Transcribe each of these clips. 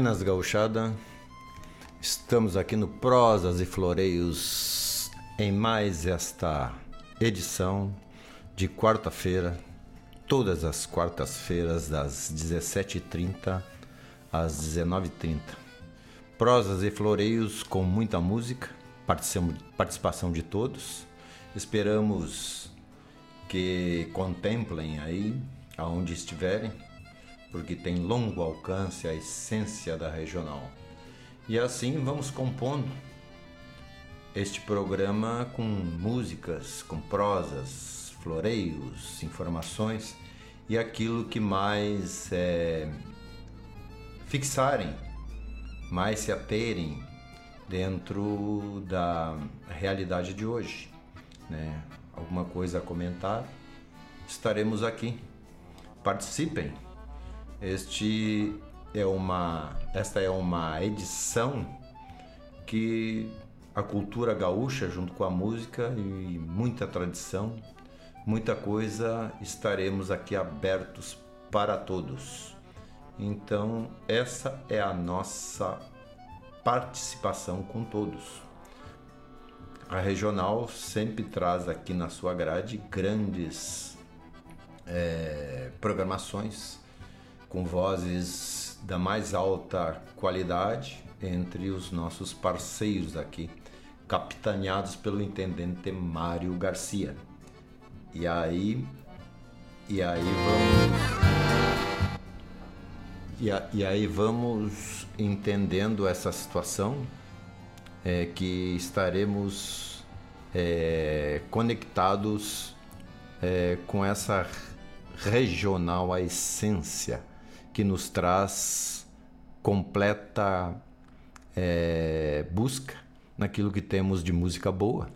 Buenas gauchada, estamos aqui no Prosas e Floreios em mais esta edição de quarta-feira, todas as quartas-feiras das 17h30 às 19h30. Prosas e Floreios com muita música, participação de todos. Esperamos que contemplem aí aonde estiverem porque tem longo alcance a essência da regional. E assim vamos compondo este programa com músicas, com prosas, floreios, informações e aquilo que mais é, fixarem, mais se aterem dentro da realidade de hoje. Né? Alguma coisa a comentar? Estaremos aqui. Participem! Este é uma, esta é uma edição que a cultura gaúcha, junto com a música e muita tradição, muita coisa, estaremos aqui abertos para todos. Então, essa é a nossa participação com todos. A regional sempre traz aqui na sua grade grandes é, programações com vozes da mais alta qualidade entre os nossos parceiros aqui, capitaneados pelo intendente Mário Garcia. E aí, e aí vamos, e, a, e aí vamos entendendo essa situação é, que estaremos é, conectados é, com essa regional a essência que nos traz completa é, busca naquilo que temos de música boa,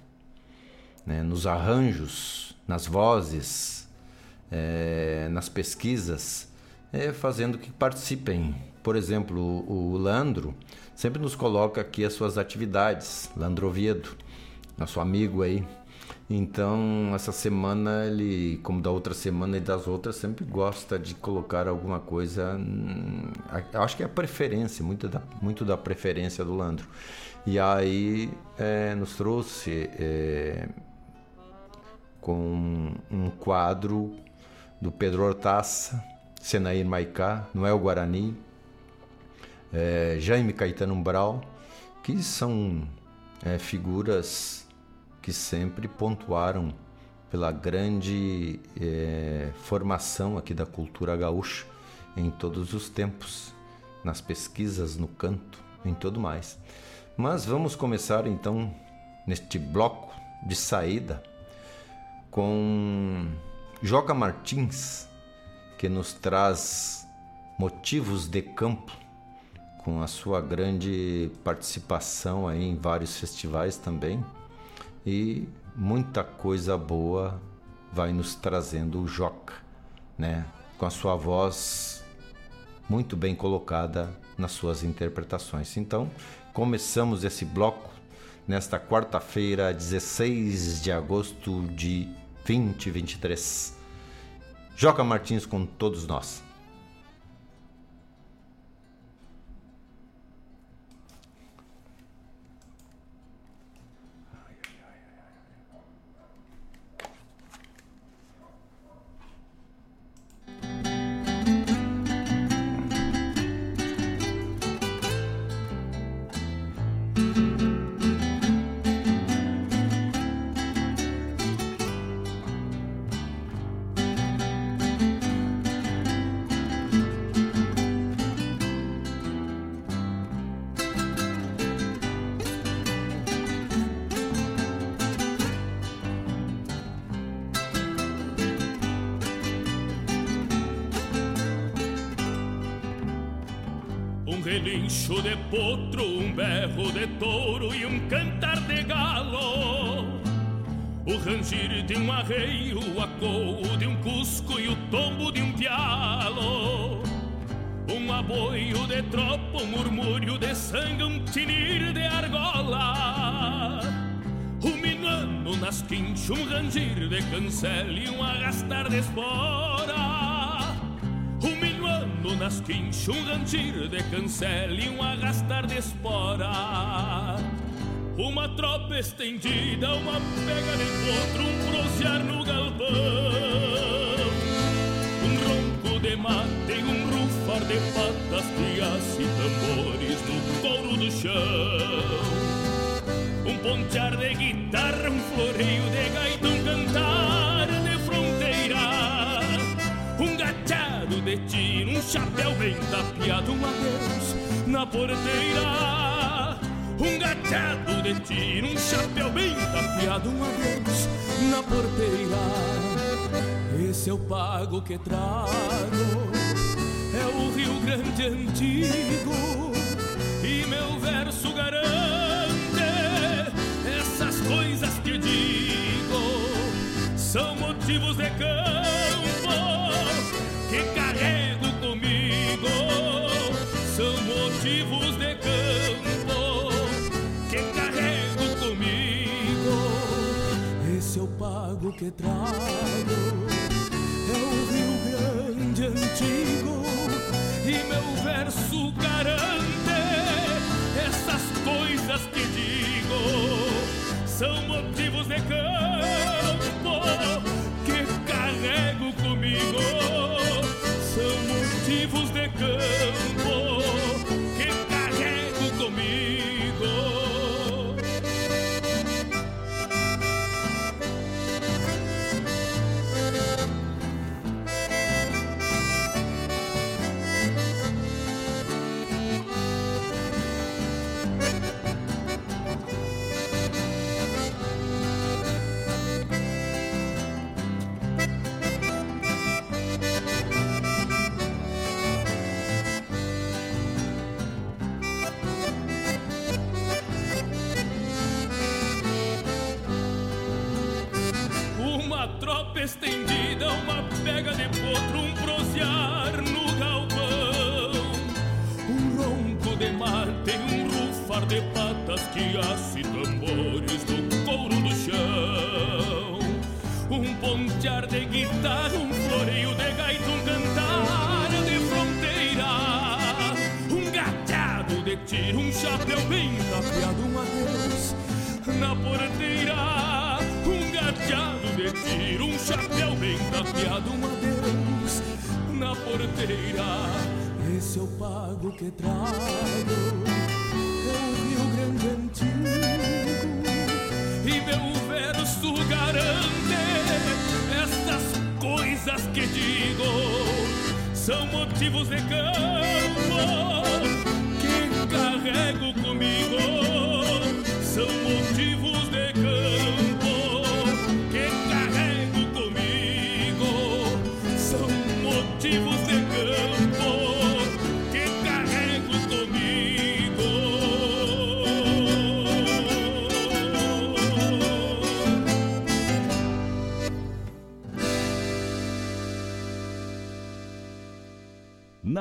né? nos arranjos, nas vozes, é, nas pesquisas, é, fazendo que participem. Por exemplo, o, o Landro sempre nos coloca aqui as suas atividades, Landro Oviedo, nosso amigo aí, então, essa semana ele, como da outra semana e das outras, sempre gosta de colocar alguma coisa. Hum, acho que é a preferência, muito da, muito da preferência do Landro. E aí é, nos trouxe é, com um quadro do Pedro Hortaça, Senair Maicá, Noel Guarani, é, Jaime Caetano Umbral, que são é, figuras que sempre pontuaram pela grande é, formação aqui da cultura gaúcha em todos os tempos, nas pesquisas, no canto, em tudo mais. Mas vamos começar então neste bloco de saída com Joca Martins, que nos traz motivos de campo com a sua grande participação aí em vários festivais também e muita coisa boa vai nos trazendo o Joca, né? Com a sua voz muito bem colocada nas suas interpretações. Então, começamos esse bloco nesta quarta-feira, 16 de agosto de 2023. Joca Martins com todos nós. Um rangir de cancel e um arrastar de espora. Um minuano Quando nas quinchas um rangir de cancela e um arrastar de espora Uma tropa estendida, uma pega de potro, um prosear no galpão. Um ronco de mate, um rufar de patas, crias e tambores no couro do chão Pontear de guitarra, um floreio de gaita, um cantar de fronteira Um gachado de tiro, um chapéu bem tapeado, um adeus na porteira. Um gachado de tiro, um chapéu bem tapeado, um adeus na porteira. Esse é o pago que trago É o Rio Grande antigo E meu verso garante motivos de campo Que carrego comigo. São motivos de campo Que carrego comigo. Esse é o pago que trago É o Rio Grande antigo E meu verso garante Essas coisas que digo. São motivos de campo comigo São motivos de campo pega de potro, um prosear no galpão. Um ronco de mate, um rufar de patas, quias e tambores do couro do chão. Um pontear de tapeado, um na porteira. Esse é o pago que trago, é o Rio Grande antigo. E meu verso garante estas coisas que digo são motivos de campo que carrego comigo. São motivos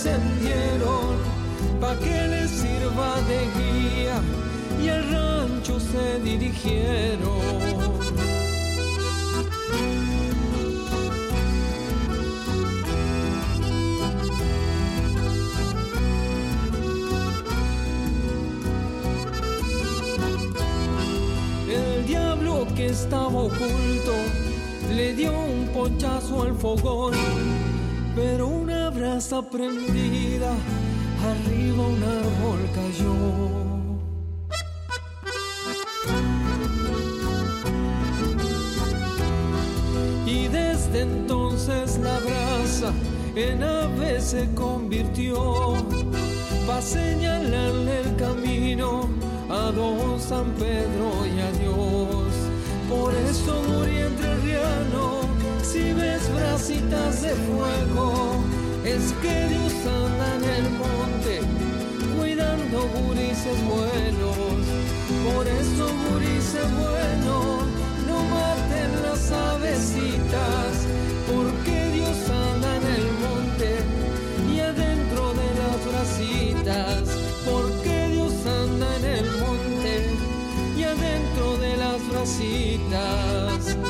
encendieron, pa' que les sirva de guía y al rancho se dirigieron. El diablo que estaba oculto le dio un ponchazo al fogón, pero una brasa prendida arriba un árbol cayó. Y desde entonces la brasa en ave se convirtió, pa' señalarle el camino a don San Pedro y a Dios. Por eso morí entre riano, si ves brasitas de fuego, es que Dios anda en el monte, cuidando gurises buenos. Por eso gurises buenos, no maten las avecitas, porque Dios anda en el monte y adentro de las brasitas, porque Dios anda en el monte y adentro de las brasitas.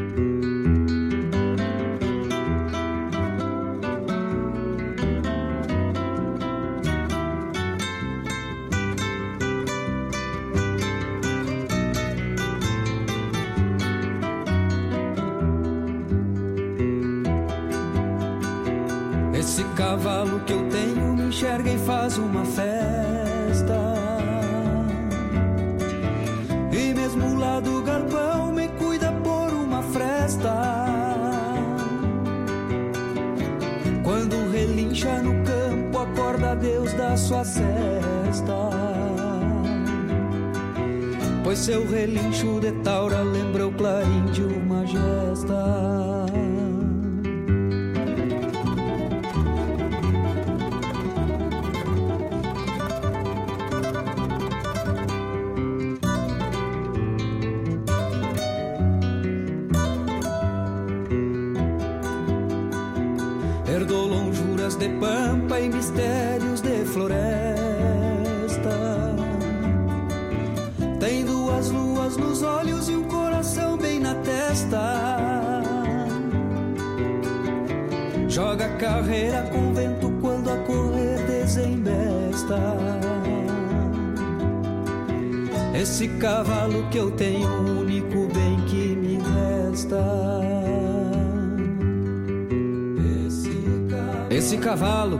Seu relincho de taura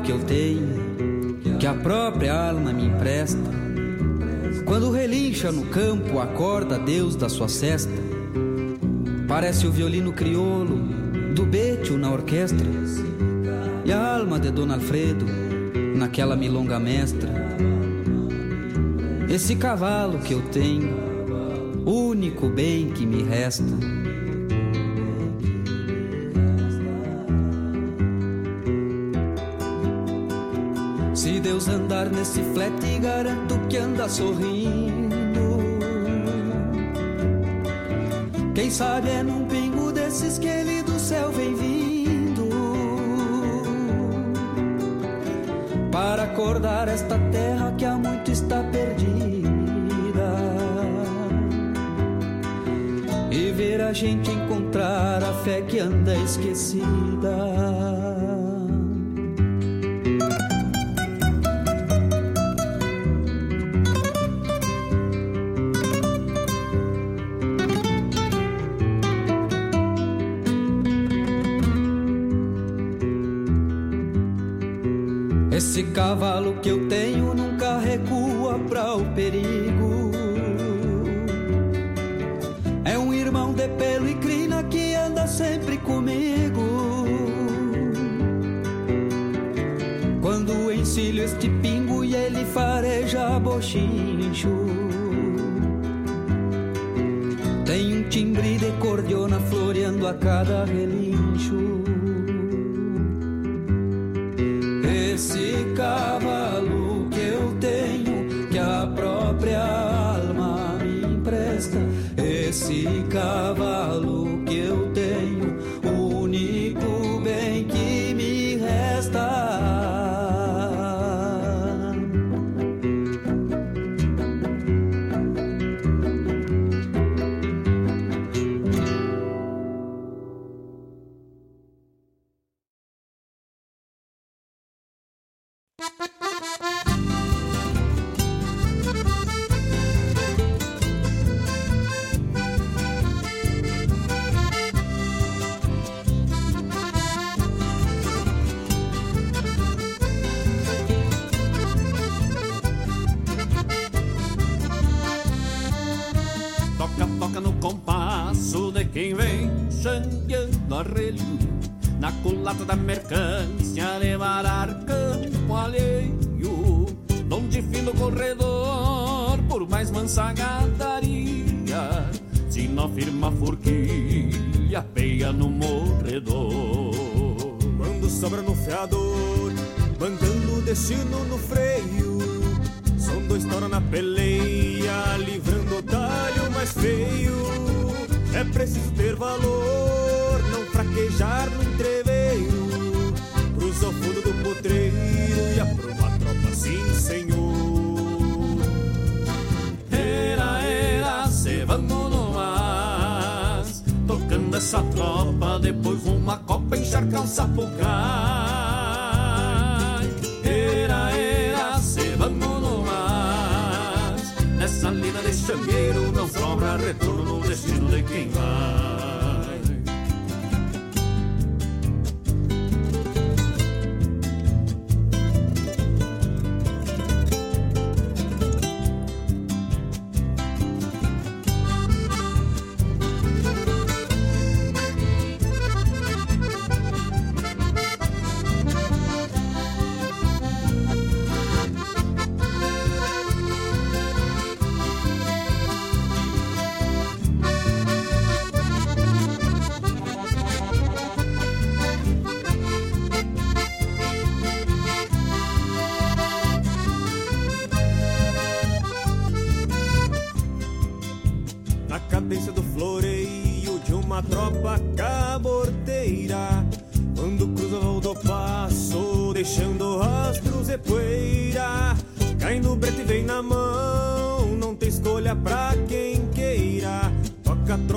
que eu tenho, que a própria alma me empresta, quando relincha no campo, acorda Deus da sua cesta. Parece o violino crioulo do Betio na orquestra, e a alma de Dona Alfredo naquela milonga mestra. Esse cavalo que eu tenho, único bem que me resta. Flete, garanto que anda sorrindo. Quem sabe é num pingo desses que ele do céu vem vindo. Para acordar esta terra que há muito está perdida. E ver a gente encontrar a fé que anda esquecida. cavalo que eu tenho nunca recua para o perigo. É um irmão de pelo e crina que anda sempre comigo. Quando encilho este pingo e ele fareja bochincho. Tem um timbre de cordiona floreando a cada relincho.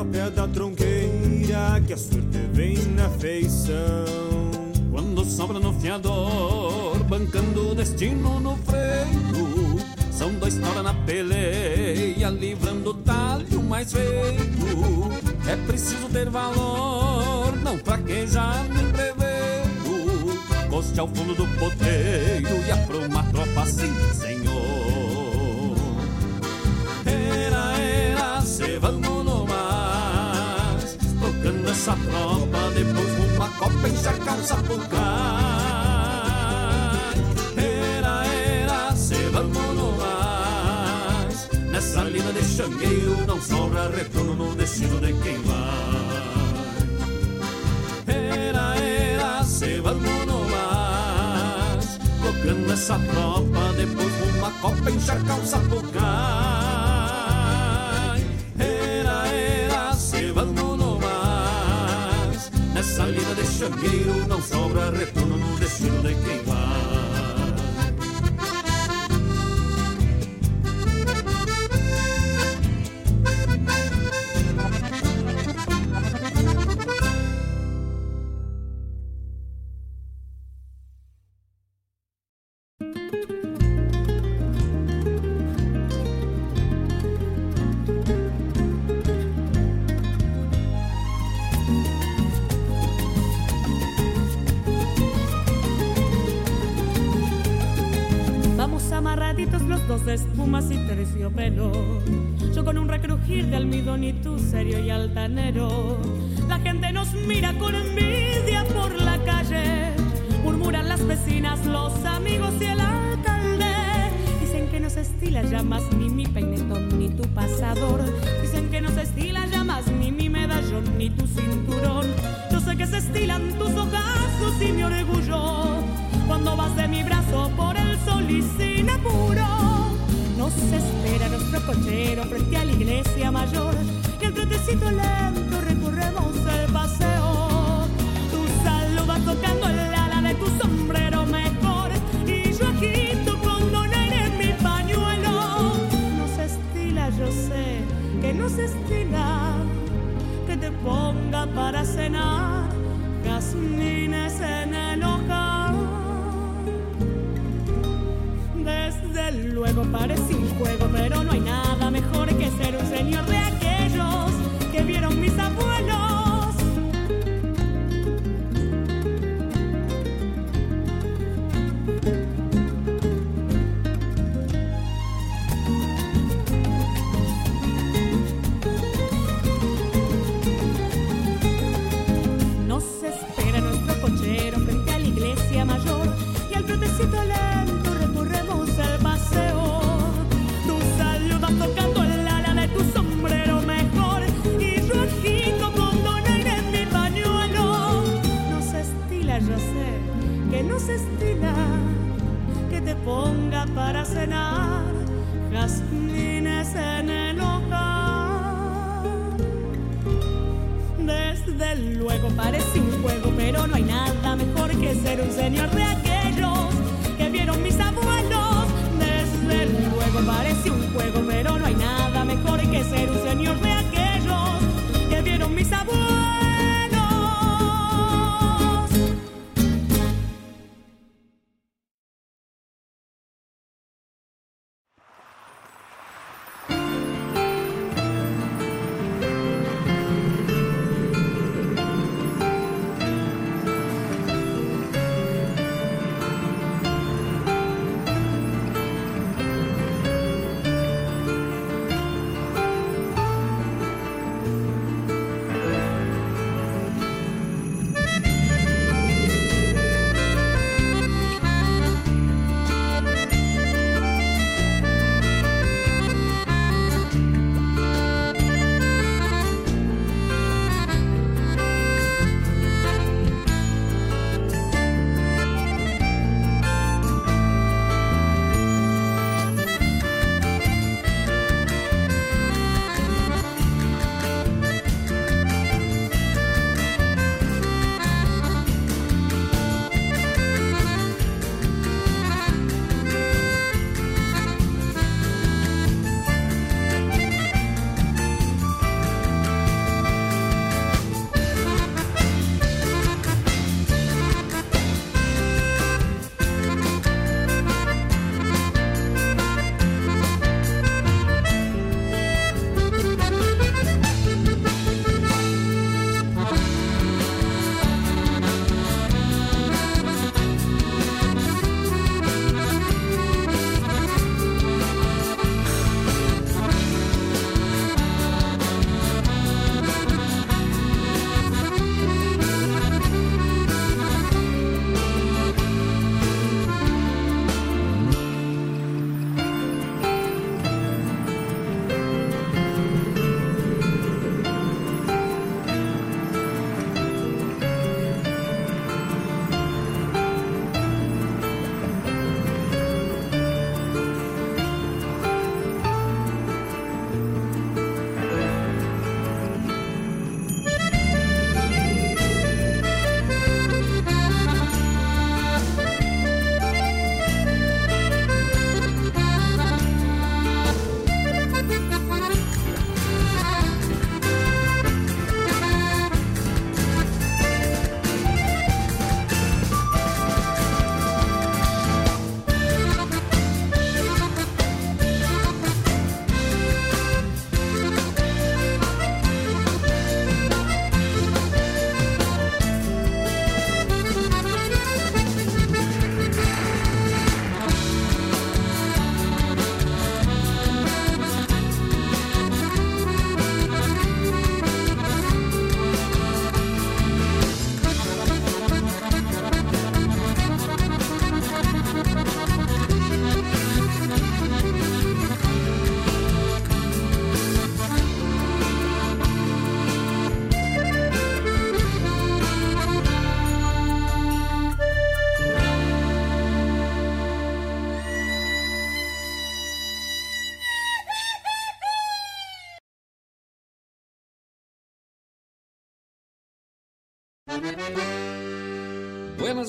É pé da tronqueira que a sorte vem na feição. Quando sobra no fiador, bancando o destino no freio. São dois tora na peleia, livrando o talho mais feito. É preciso ter valor, não fraquejar nem prever. Coste ao fundo do poteiro e apruma a tropa, sim, senhor. nossa tropa, depois uma copa encharcar o sapucai. Era, era, se vamos no mais. Nessa linda de xangueio não sobra retorno no destino de quem vai. Era, era, se vamos no mais. Tocando essa tropa, depois uma copa encharcar o sapucai. changueiro não sobra retorno no destino de quem vai.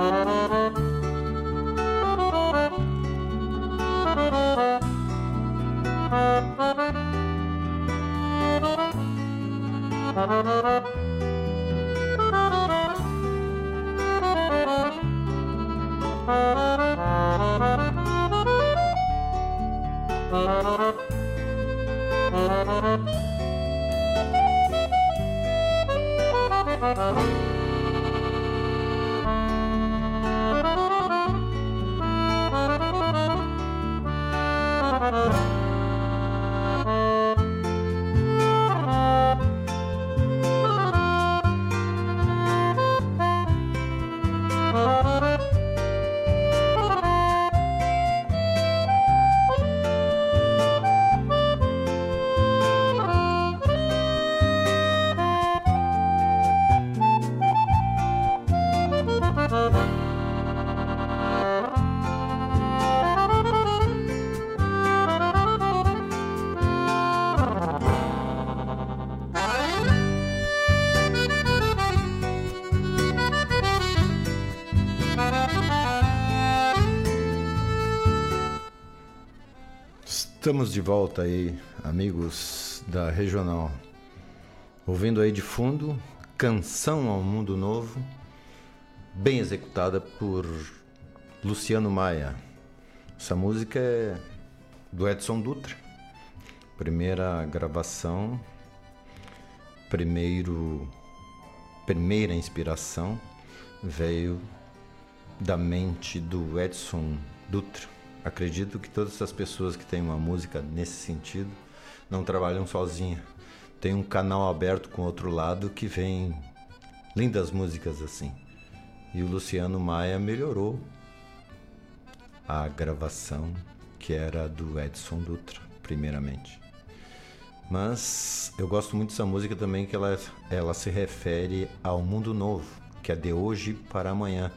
Mm-hmm. Estamos de volta aí, amigos da Regional. Ouvindo aí de fundo Canção ao Mundo Novo, bem executada por Luciano Maia. Essa música é do Edson Dutra. Primeira gravação, primeiro primeira inspiração veio da mente do Edson Dutra acredito que todas essas pessoas que têm uma música nesse sentido não trabalham sozinha. Tem um canal aberto com outro lado que vem lindas músicas assim. E o Luciano Maia melhorou a gravação que era do Edson Dutra, primeiramente. Mas eu gosto muito dessa música também que ela, ela se refere ao mundo novo, que é de hoje para amanhã,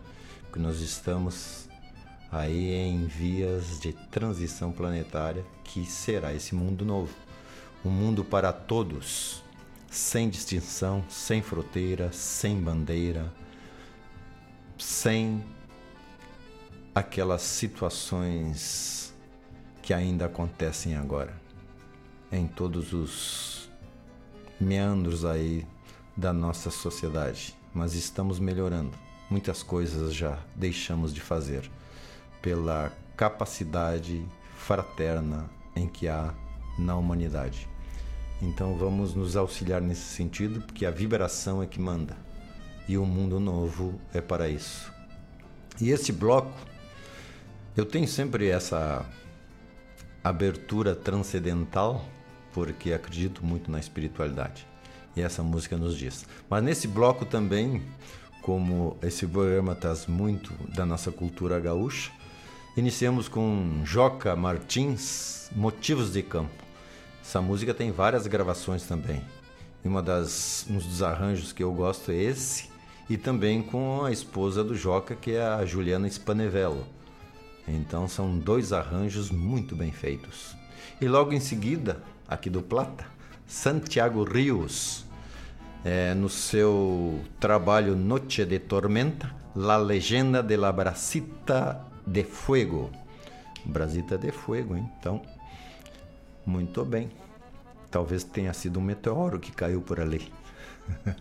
que nós estamos aí em vias de transição planetária, que será esse mundo novo. Um mundo para todos, sem distinção, sem fronteira, sem bandeira, sem aquelas situações que ainda acontecem agora, em todos os meandros aí da nossa sociedade. Mas estamos melhorando. Muitas coisas já deixamos de fazer pela capacidade fraterna em que há na humanidade. Então vamos nos auxiliar nesse sentido, porque a vibração é que manda e o mundo novo é para isso. E esse bloco, eu tenho sempre essa abertura transcendental, porque acredito muito na espiritualidade. E essa música nos diz. Mas nesse bloco também, como esse programa traz muito da nossa cultura gaúcha, Iniciamos com Joca Martins, Motivos de Campo. Essa música tem várias gravações também. E uma das um dos arranjos que eu gosto é esse e também com a esposa do Joca, que é a Juliana Spanevello. Então são dois arranjos muito bem feitos. E logo em seguida, aqui do Plata, Santiago Rios, é, no seu trabalho Noche de Tormenta, La Legenda de la Bracita de Fuego. Brasita de Fuego, hein? então, muito bem. Talvez tenha sido um meteoro que caiu por ali.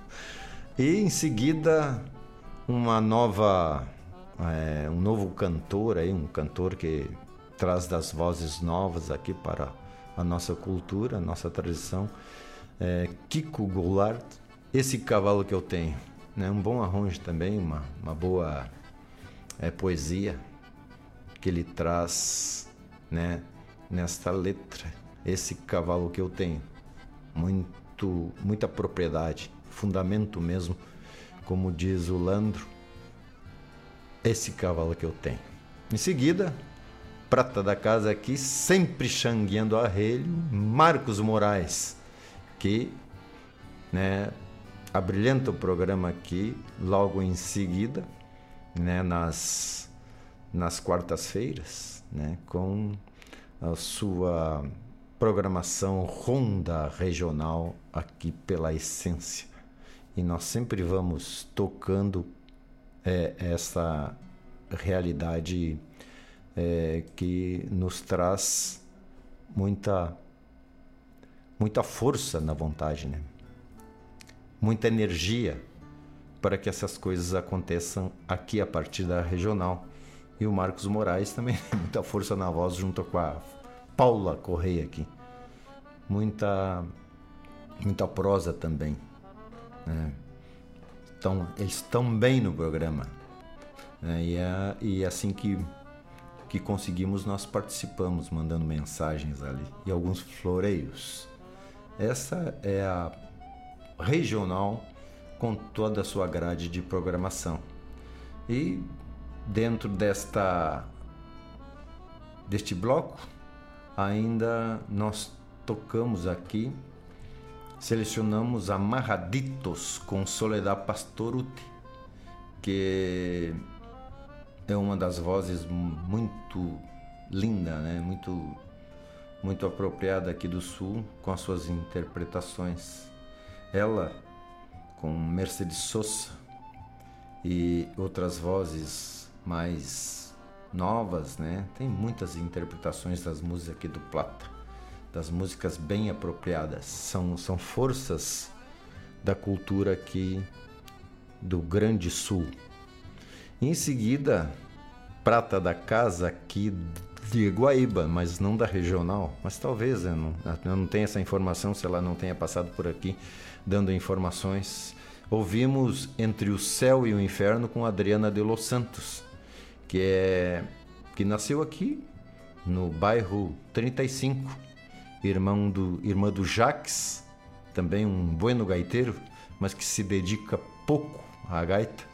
e em seguida, uma nova, é, um novo cantor aí, um cantor que traz das vozes novas aqui para a nossa cultura, a nossa tradição. É, Kiko Goulart, esse cavalo que eu tenho. né? um bom arranjo também, uma, uma boa é, poesia que ele traz né, nesta letra. Esse cavalo que eu tenho, muito, muita propriedade, fundamento mesmo, como diz o Landro, esse cavalo que eu tenho. Em seguida, prata da casa aqui, sempre xangueando arrelho, Marcos Moraes, que né, abrilhanta o programa aqui logo em seguida, né, nas, nas quartas-feiras, né, com a sua programação ronda regional aqui pela essência. E nós sempre vamos tocando é, essa realidade é, que nos traz muita muita força na vontade, né? muita energia para que essas coisas aconteçam aqui a partir da regional. E o Marcos Moraes também muita força na voz junto com a Paula Correia aqui. Muita muita prosa também. Né? Então, eles estão bem no programa. Né? E, é, e é assim que que conseguimos, nós participamos, mandando mensagens ali e alguns floreios. Essa é a regional com toda a sua grade de programação. E dentro desta deste bloco, ainda nós tocamos aqui, selecionamos Amarraditos com Soledad Pastoruti, que é uma das vozes muito linda, né? Muito muito apropriada aqui do sul com as suas interpretações. Ela com Mercedes Sosa e outras vozes mais novas, né? Tem muitas interpretações das músicas aqui do Plata, das músicas bem apropriadas. São são forças da cultura aqui do Grande Sul. Em seguida, prata da casa aqui de Guaíba, mas não da regional. Mas talvez eu não, eu não tenha essa informação se ela não tenha passado por aqui dando informações. Ouvimos Entre o Céu e o Inferno com Adriana de Los Santos, que é que nasceu aqui no bairro 35, irmão do irmã do Jaques, também um bueno gaiteiro, mas que se dedica pouco à gaita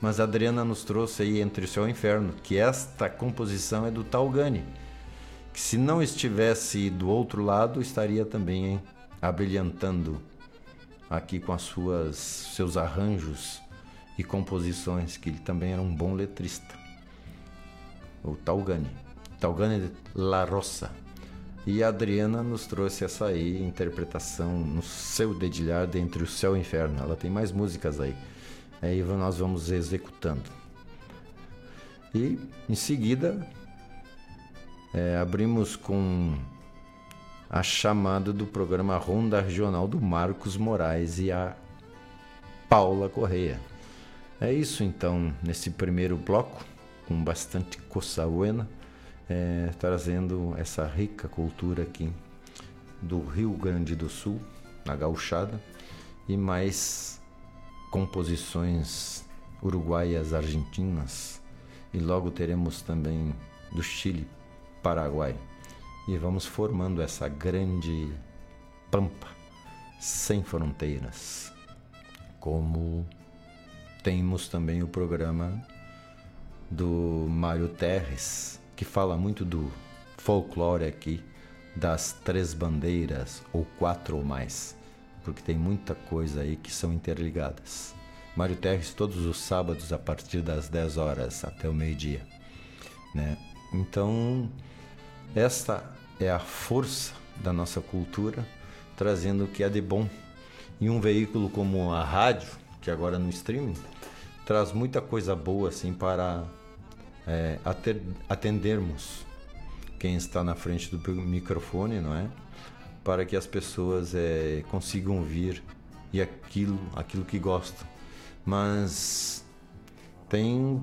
mas a Adriana nos trouxe aí Entre o Céu e o Inferno, que esta composição é do Talgani, que se não estivesse do outro lado, estaria também hein, abrilhantando aqui com as suas seus arranjos e composições, que ele também era um bom letrista. O Talgani, Talgani La Roça. E a Adriana nos trouxe essa aí, interpretação no seu dedilhar de Entre o Céu e o Inferno. Ela tem mais músicas aí. Aí nós vamos executando. E em seguida é, abrimos com a chamada do programa Ronda Regional do Marcos Moraes e a Paula Correia. É isso então, nesse primeiro bloco, com bastante coçauena, é, trazendo essa rica cultura aqui do Rio Grande do Sul, na gauchada, e mais composições uruguaias, argentinas e logo teremos também do Chile, Paraguai. E vamos formando essa grande pampa sem fronteiras. Como temos também o programa do Mário Terres, que fala muito do folclore aqui, das três bandeiras ou quatro ou mais porque tem muita coisa aí que são interligadas. Mário Terres todos os sábados a partir das 10 horas até o meio-dia, né? Então, esta é a força da nossa cultura trazendo o que é de bom. E um veículo como a rádio, que agora no streaming, traz muita coisa boa assim para é, atendermos quem está na frente do microfone, não é? para que as pessoas é, consigam ouvir e aquilo, aquilo que gostam. Mas tem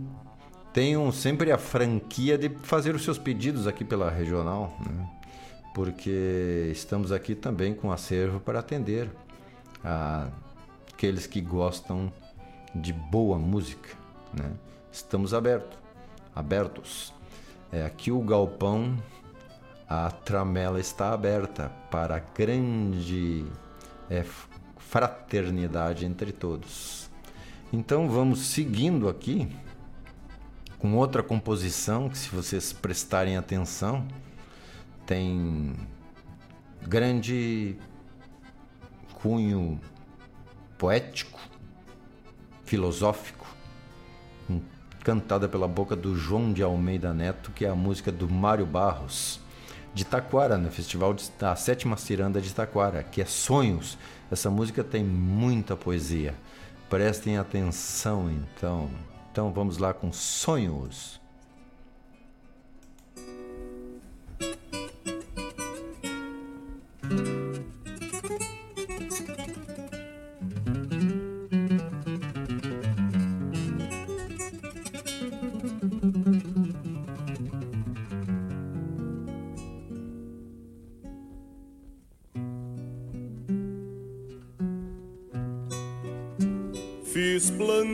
tenham sempre a franquia de fazer os seus pedidos aqui pela regional, né? porque estamos aqui também com acervo para atender a aqueles que gostam de boa música, né? Estamos abertos, abertos. É, aqui o galpão, a tramela está aberta para a grande é, fraternidade entre todos. Então vamos seguindo aqui com outra composição que, se vocês prestarem atenção, tem grande cunho poético, filosófico, cantada pela boca do João de Almeida Neto, que é a música do Mário Barros, de Taquara, no festival da Sétima Ciranda de Taquara, que é Sonhos. Essa música tem muita poesia. Prestem atenção, então. Então vamos lá com Sonhos.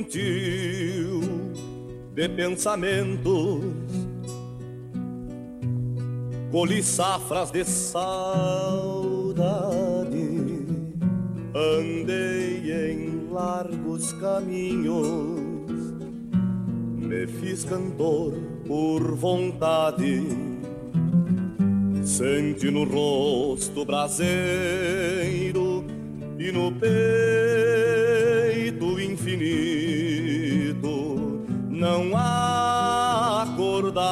Plantio de pensamentos, colhi safras de saudade, andei em largos caminhos, me fiz cantor por vontade. Sente no rosto braseiro e no peito infinito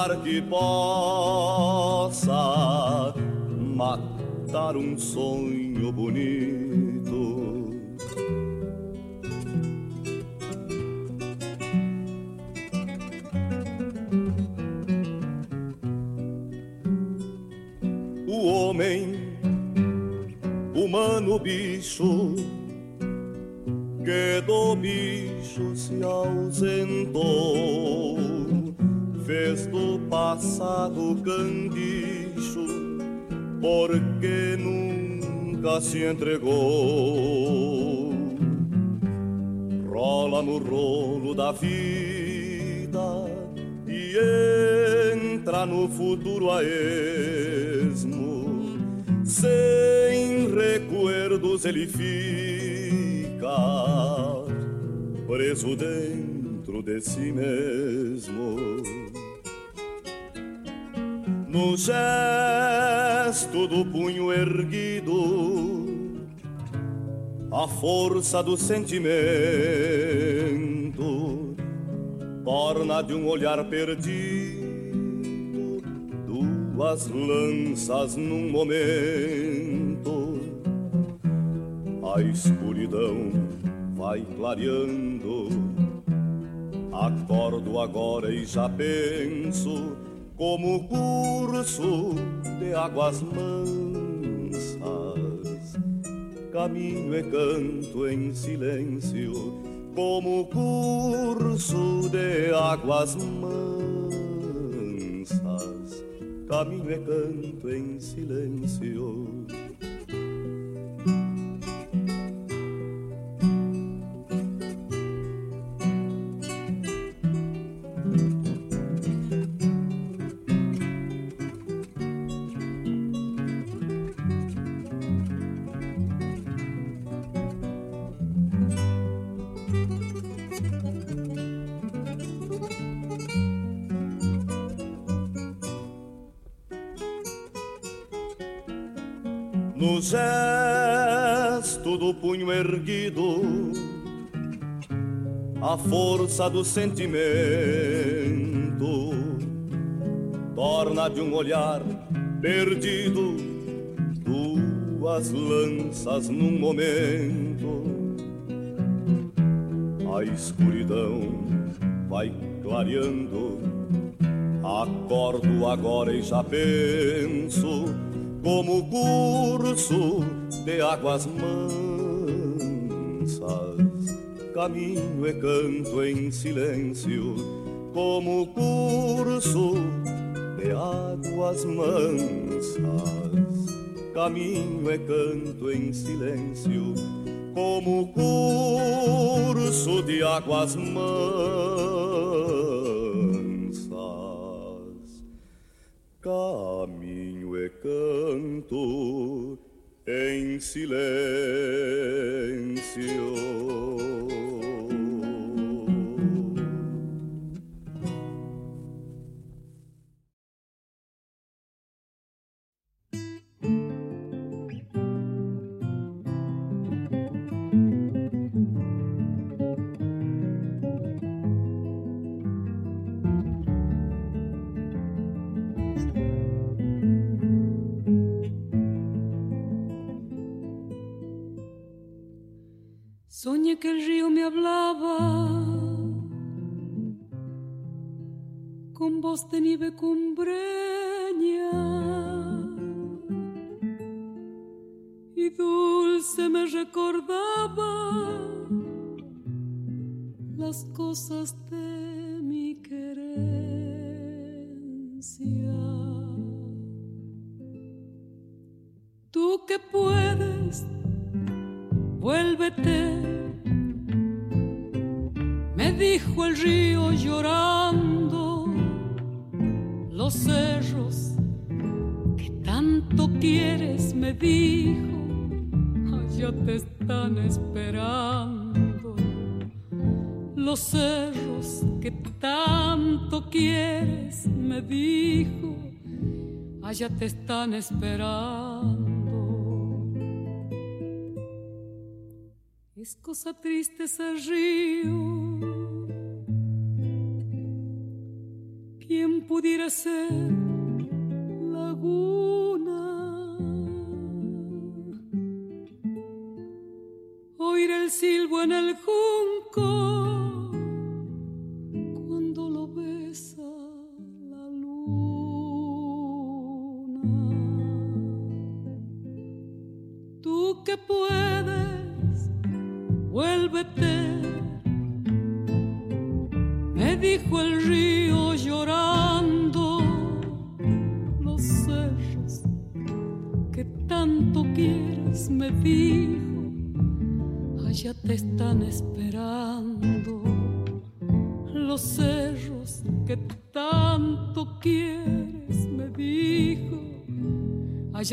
acordar que possa matar um sonho bonito. O homem, humano bicho, que do bicho se ausentou, fez do passado candicho, porque nunca se entregou. Rola no rolo da vida e entra no futuro a esmo, sem recuerdos ele fica preso dentro de si mesmo. No gesto do punho erguido, a força do sentimento torna de um olhar perdido duas lanças num momento. A escuridão vai clareando. Acordo agora e já penso como curso de águas mansas. Caminho e canto em silêncio, como curso de águas mansas. Caminho e canto em silêncio. A força do sentimento torna de um olhar perdido duas lanças num momento. A escuridão vai clareando, acordo agora e já penso como curso de águas mansas, caminho e canto em silêncio, como curso de águas mansas, caminho e canto em silêncio, como curso manso de águas mansas. Caminho e canto em silêncio. Que el río me hablaba con voz de nieve cumbreña y dulce me recordaba las cosas de mi querencia. Tú que puedes, vuélvete dijo el río llorando, los cerros que tanto quieres, me dijo, allá te están esperando. Los cerros que tanto quieres, me dijo, allá te están esperando. Es cosa triste ese río ¿Quién pudiera ser laguna? Oír el silbo en el junco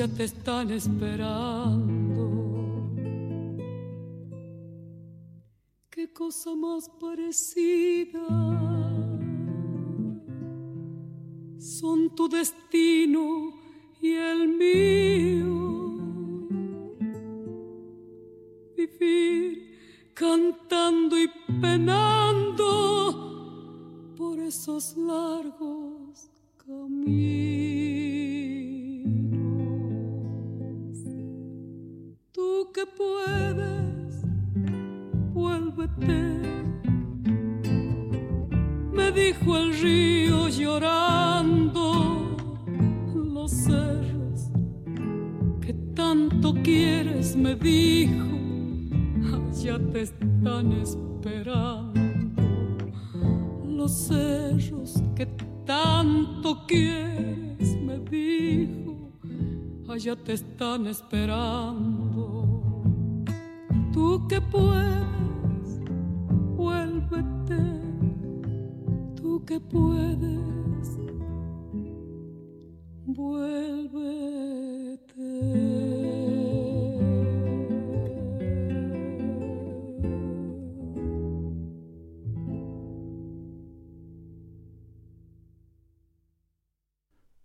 allá te están esperando. cosa más parecida. Son tu destino y el mío. Vivir cantando y penando por esos largos caminos. Tú que puedes me dijo el río llorando los cerros que tanto quieres, me dijo, allá te están esperando. Los cerros que tanto quieres, me dijo, allá te están esperando. Tú que puedes vuélvete, tú que puedes, vuélvete.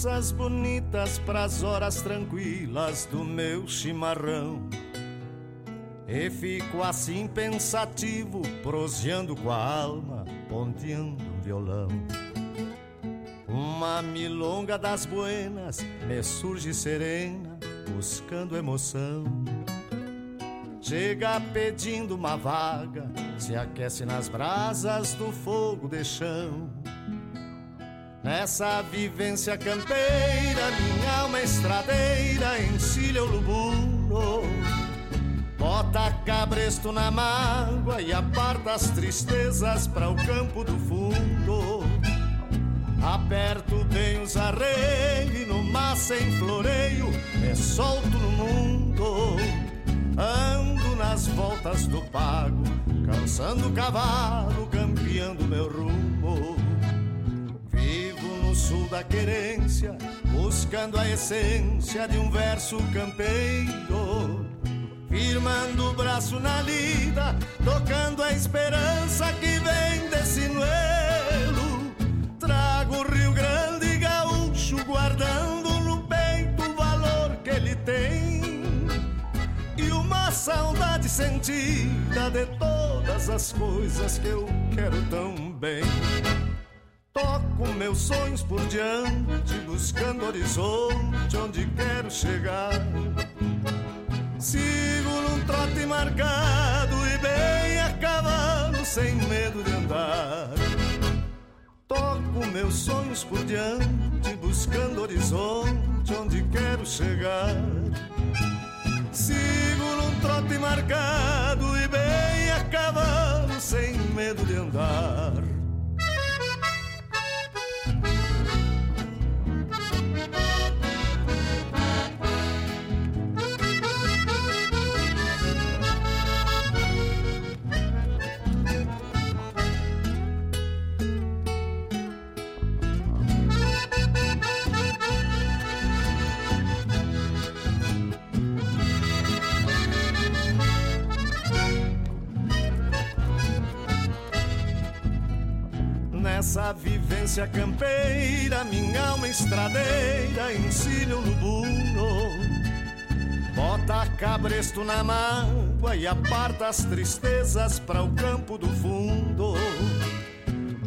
lembranças bonitas pras horas tranquilas do meu chimarrão. E fico assim pensativo, proseando com a alma, ponteando um violão. Uma milonga das buenas me surge serena, buscando emoção. chega pedindo uma vaga, se aquece nas brasas do fogo de chão. Nessa vivência campeira, minha alma estradeira encilha o lubuno. Bota cabresto na mágoa e aparta as tristezas para o campo do fundo. Aperto bem os arreios no mar sem floreio me solto no mundo. Ando nas voltas do pago, cansando o cavalo, campeando meu rumo. Vivo no sul da querência, buscando a essência de um verso campeiro. Firmando o braço na lida, tocando a esperança que vem desse noelo. Trago o Rio Grande gaúcho, guardando no peito o valor que ele tem. E uma saudade sentida de todas as coisas que eu quero tão bem. Toco meus sonhos por diante, buscando horizonte onde quero chegar. Sigo num trote marcado e bem a cavalo, sem medo de andar. Toco meus sonhos por diante, buscando horizonte onde quero chegar. Sigo num trote marcado e bem a cavalo, sem medo de andar. Nessa vivência campeira, minha alma estradeira ensina o lubuno. Bota cabresto na mágoa e aparta as tristezas para o campo do fundo.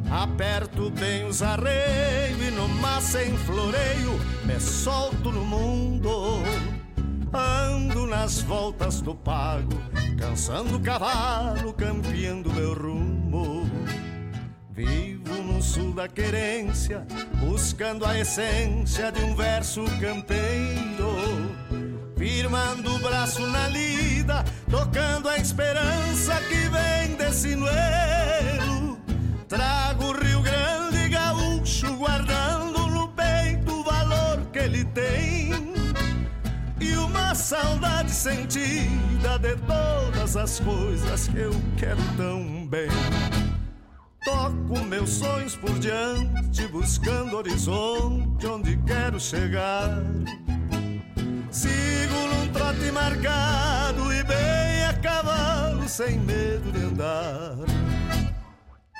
Aperto bem os arreios e no mar sem floreio me solto no mundo. Ando nas voltas do pago, cansando o cavalo, campeando meu rumo. Vivo no sul da querência, buscando a essência de um verso campeiro. Firmando o braço na lida, tocando a esperança que vem desse noelo. Trago o Rio Grande gaúcho, guardando no peito o valor que ele tem. E uma saudade sentida de todas as coisas que eu quero tão bem. Toco meus sonhos por diante, buscando horizonte onde quero chegar. Sigo num trote marcado e bem a cavalo, sem medo de andar.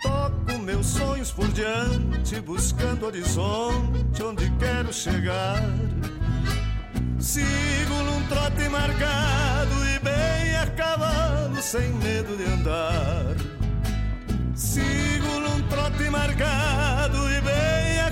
Toco meus sonhos por diante, buscando horizonte onde quero chegar. Sigo num trote marcado e bem a cavalo, sem medo de andar. Sigo num trote marcado e bem a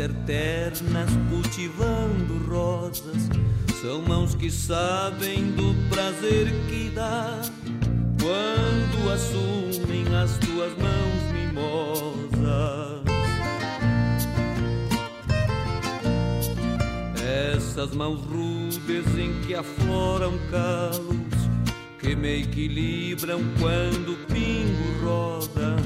ser ternas cultivando rosas. São mãos que sabem do prazer que dá quando assumem as tuas mãos mimosas. Essas mãos rudes em que afloram calos que me equilibram quando o pingo roda.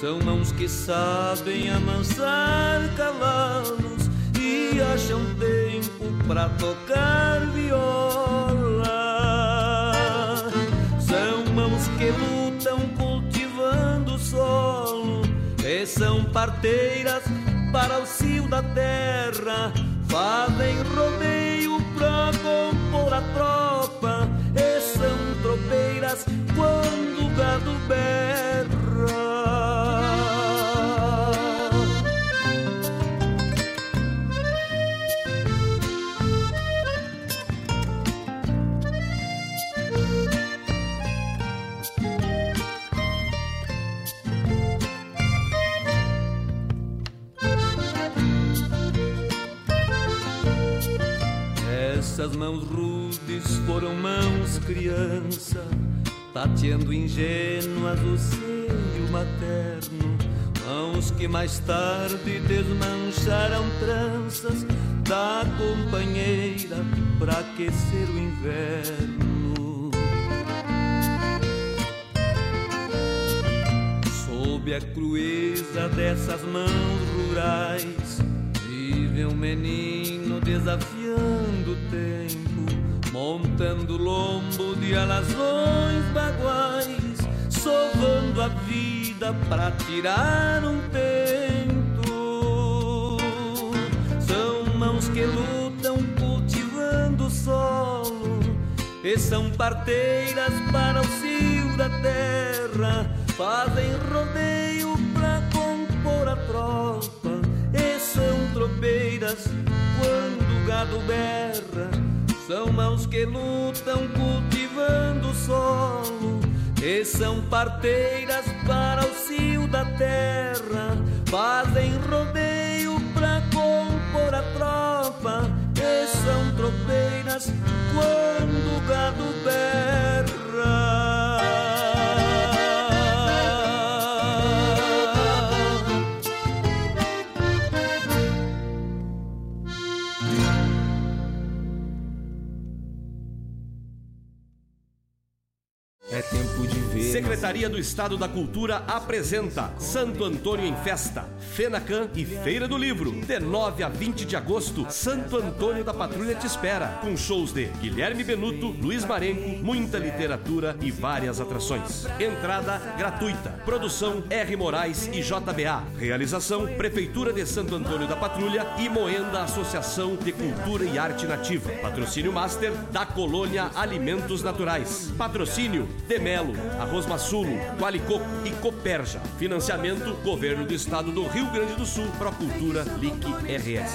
São mãos que sabem amansar cavalos e acham tempo pra tocar viola. São mãos que lutam cultivando o solo e são parteiras para o cio da terra. Fazem rodeio pra compor a tropa e são tropeiras quando o gado berra. Foram mãos criança, tateando ingênuas o seio materno. Mãos que mais tarde desmancharam tranças da companheira pra aquecer o inverno. Sob a crueza dessas mãos rurais, vive um menino desafiando o tempo, montando lombo de alazões baguais, sovando a vida pra tirar um tento. São mãos que lutam cultivando o solo, e são parteiras para o cio da terra, fazem rodeio pra compor a tropa, e são tropeiras quando o gado berra. São mãos que lutam cultivando o solo, e são parteiras para o cio da terra, fazem rodeio pra compor a tropa, e são tropeiras quando o gado berra. Secretaria do Estado da Cultura apresenta Santo Antônio em Festa, Fenacan e Feira do Livro. De 9 a 20 de agosto, Santo Antônio da Patrulha te espera, com shows de Guilherme Benuto, Luiz Marenco, muita literatura e várias atrações. Entrada gratuita. Produção R. Moraes e JBA. Realização Prefeitura de Santo Antônio da Patrulha e Moenda Associação de Cultura e Arte Nativa. Patrocínio Master da Colônia Alimentos Naturais. Patrocínio Demelo, Arroz Massulo, Qualicoco e Coperja. Financiamento Governo do Estado do Rio Grande do Sul, Procultura, LIC RS.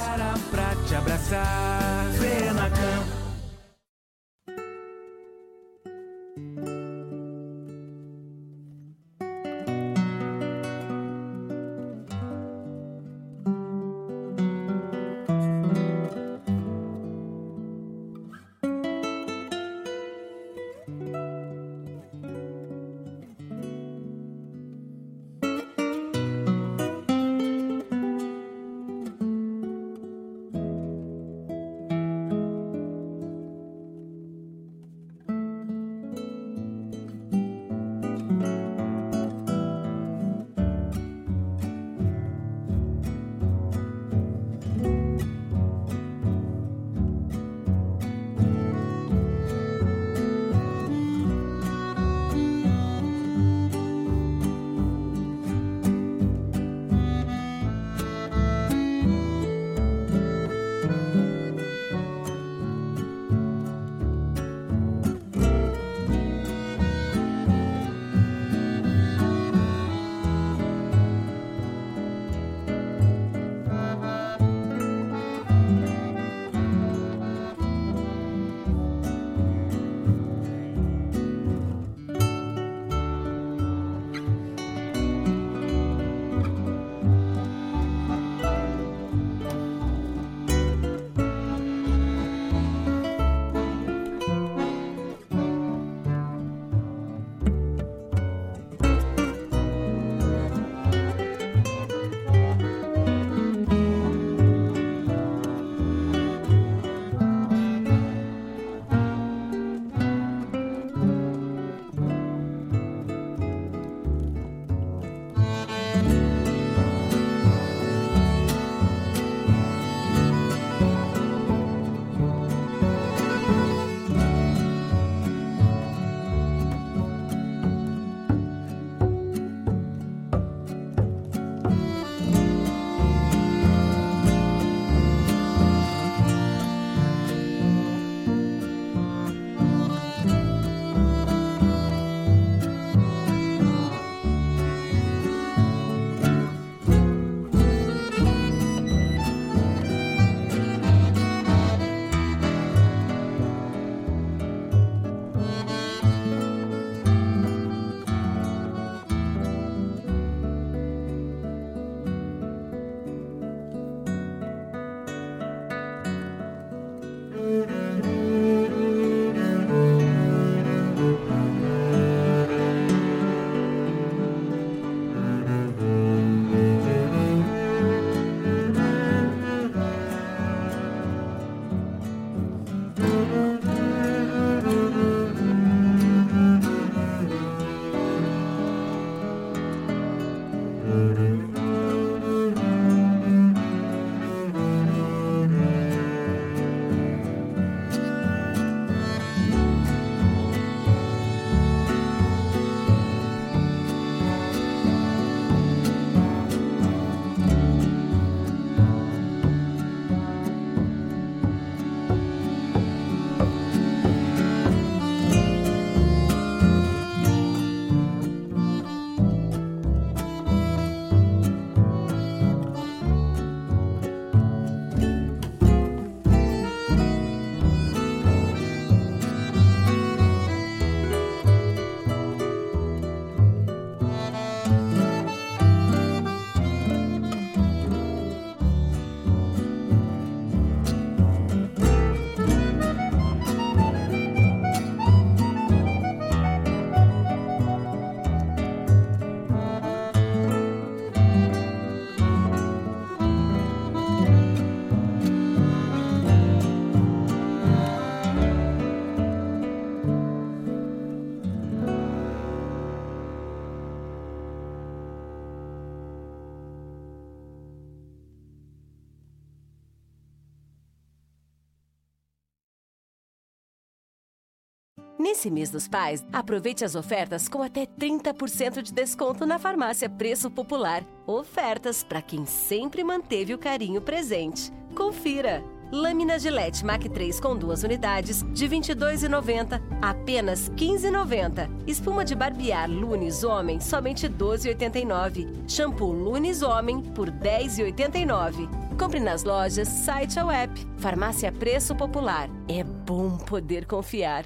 Nesse mês dos pais, aproveite as ofertas com até 30% de desconto na farmácia Preço Popular. Ofertas para quem sempre manteve o carinho presente. Confira! Lâmina Gillette Mac 3 com duas unidades de R$ 22,90, apenas R$ 15,90. Espuma de barbear Lunes Homem, somente R$ 12,89. Shampoo Lunes Homem por R$ 10,89. Compre nas lojas, site ou app. Farmácia Preço Popular. É bom poder confiar.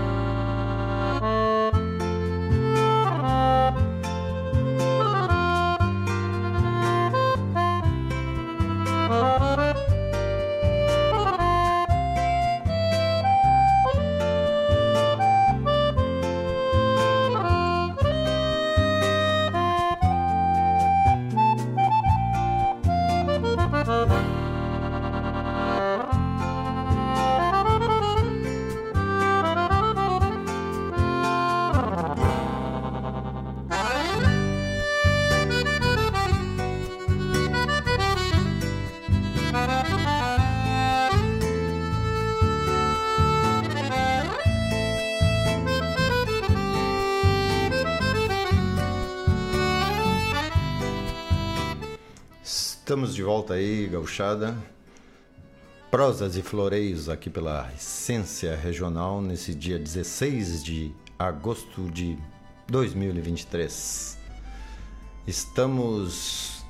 Estamos de volta aí, gauchada. Prosas e floreios aqui pela Essência Regional nesse dia 16 de agosto de 2023. Estamos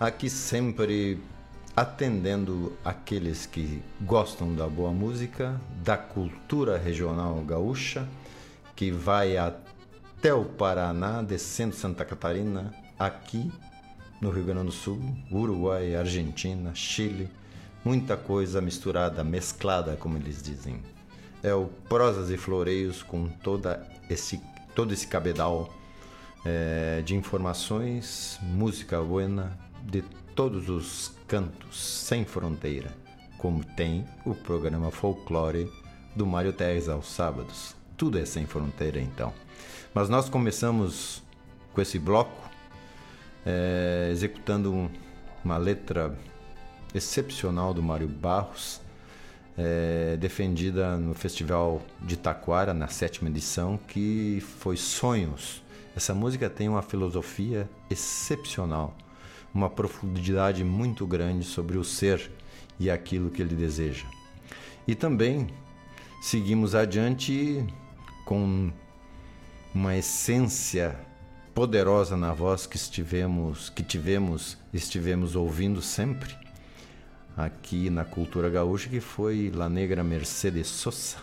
aqui sempre atendendo aqueles que gostam da boa música, da cultura regional gaúcha, que vai até o Paraná, descendo Santa Catarina, aqui no Rio Grande do Sul, Uruguai, Argentina, Chile, muita coisa misturada, mesclada, como eles dizem. É o Prosas e Floreios com toda esse, todo esse cabedal é, de informações, música buena de todos os cantos, sem fronteira, como tem o programa Folclore do Mário Terres aos sábados. Tudo é sem fronteira então. Mas nós começamos com esse bloco é, executando um, uma letra excepcional do Mário Barros, é, defendida no Festival de Taquara, na sétima edição, que foi Sonhos. Essa música tem uma filosofia excepcional, uma profundidade muito grande sobre o ser e aquilo que ele deseja. E também seguimos adiante com uma essência poderosa na voz que estivemos, que tivemos, estivemos ouvindo sempre aqui na cultura gaúcha, que foi La Negra Mercedes Sosa,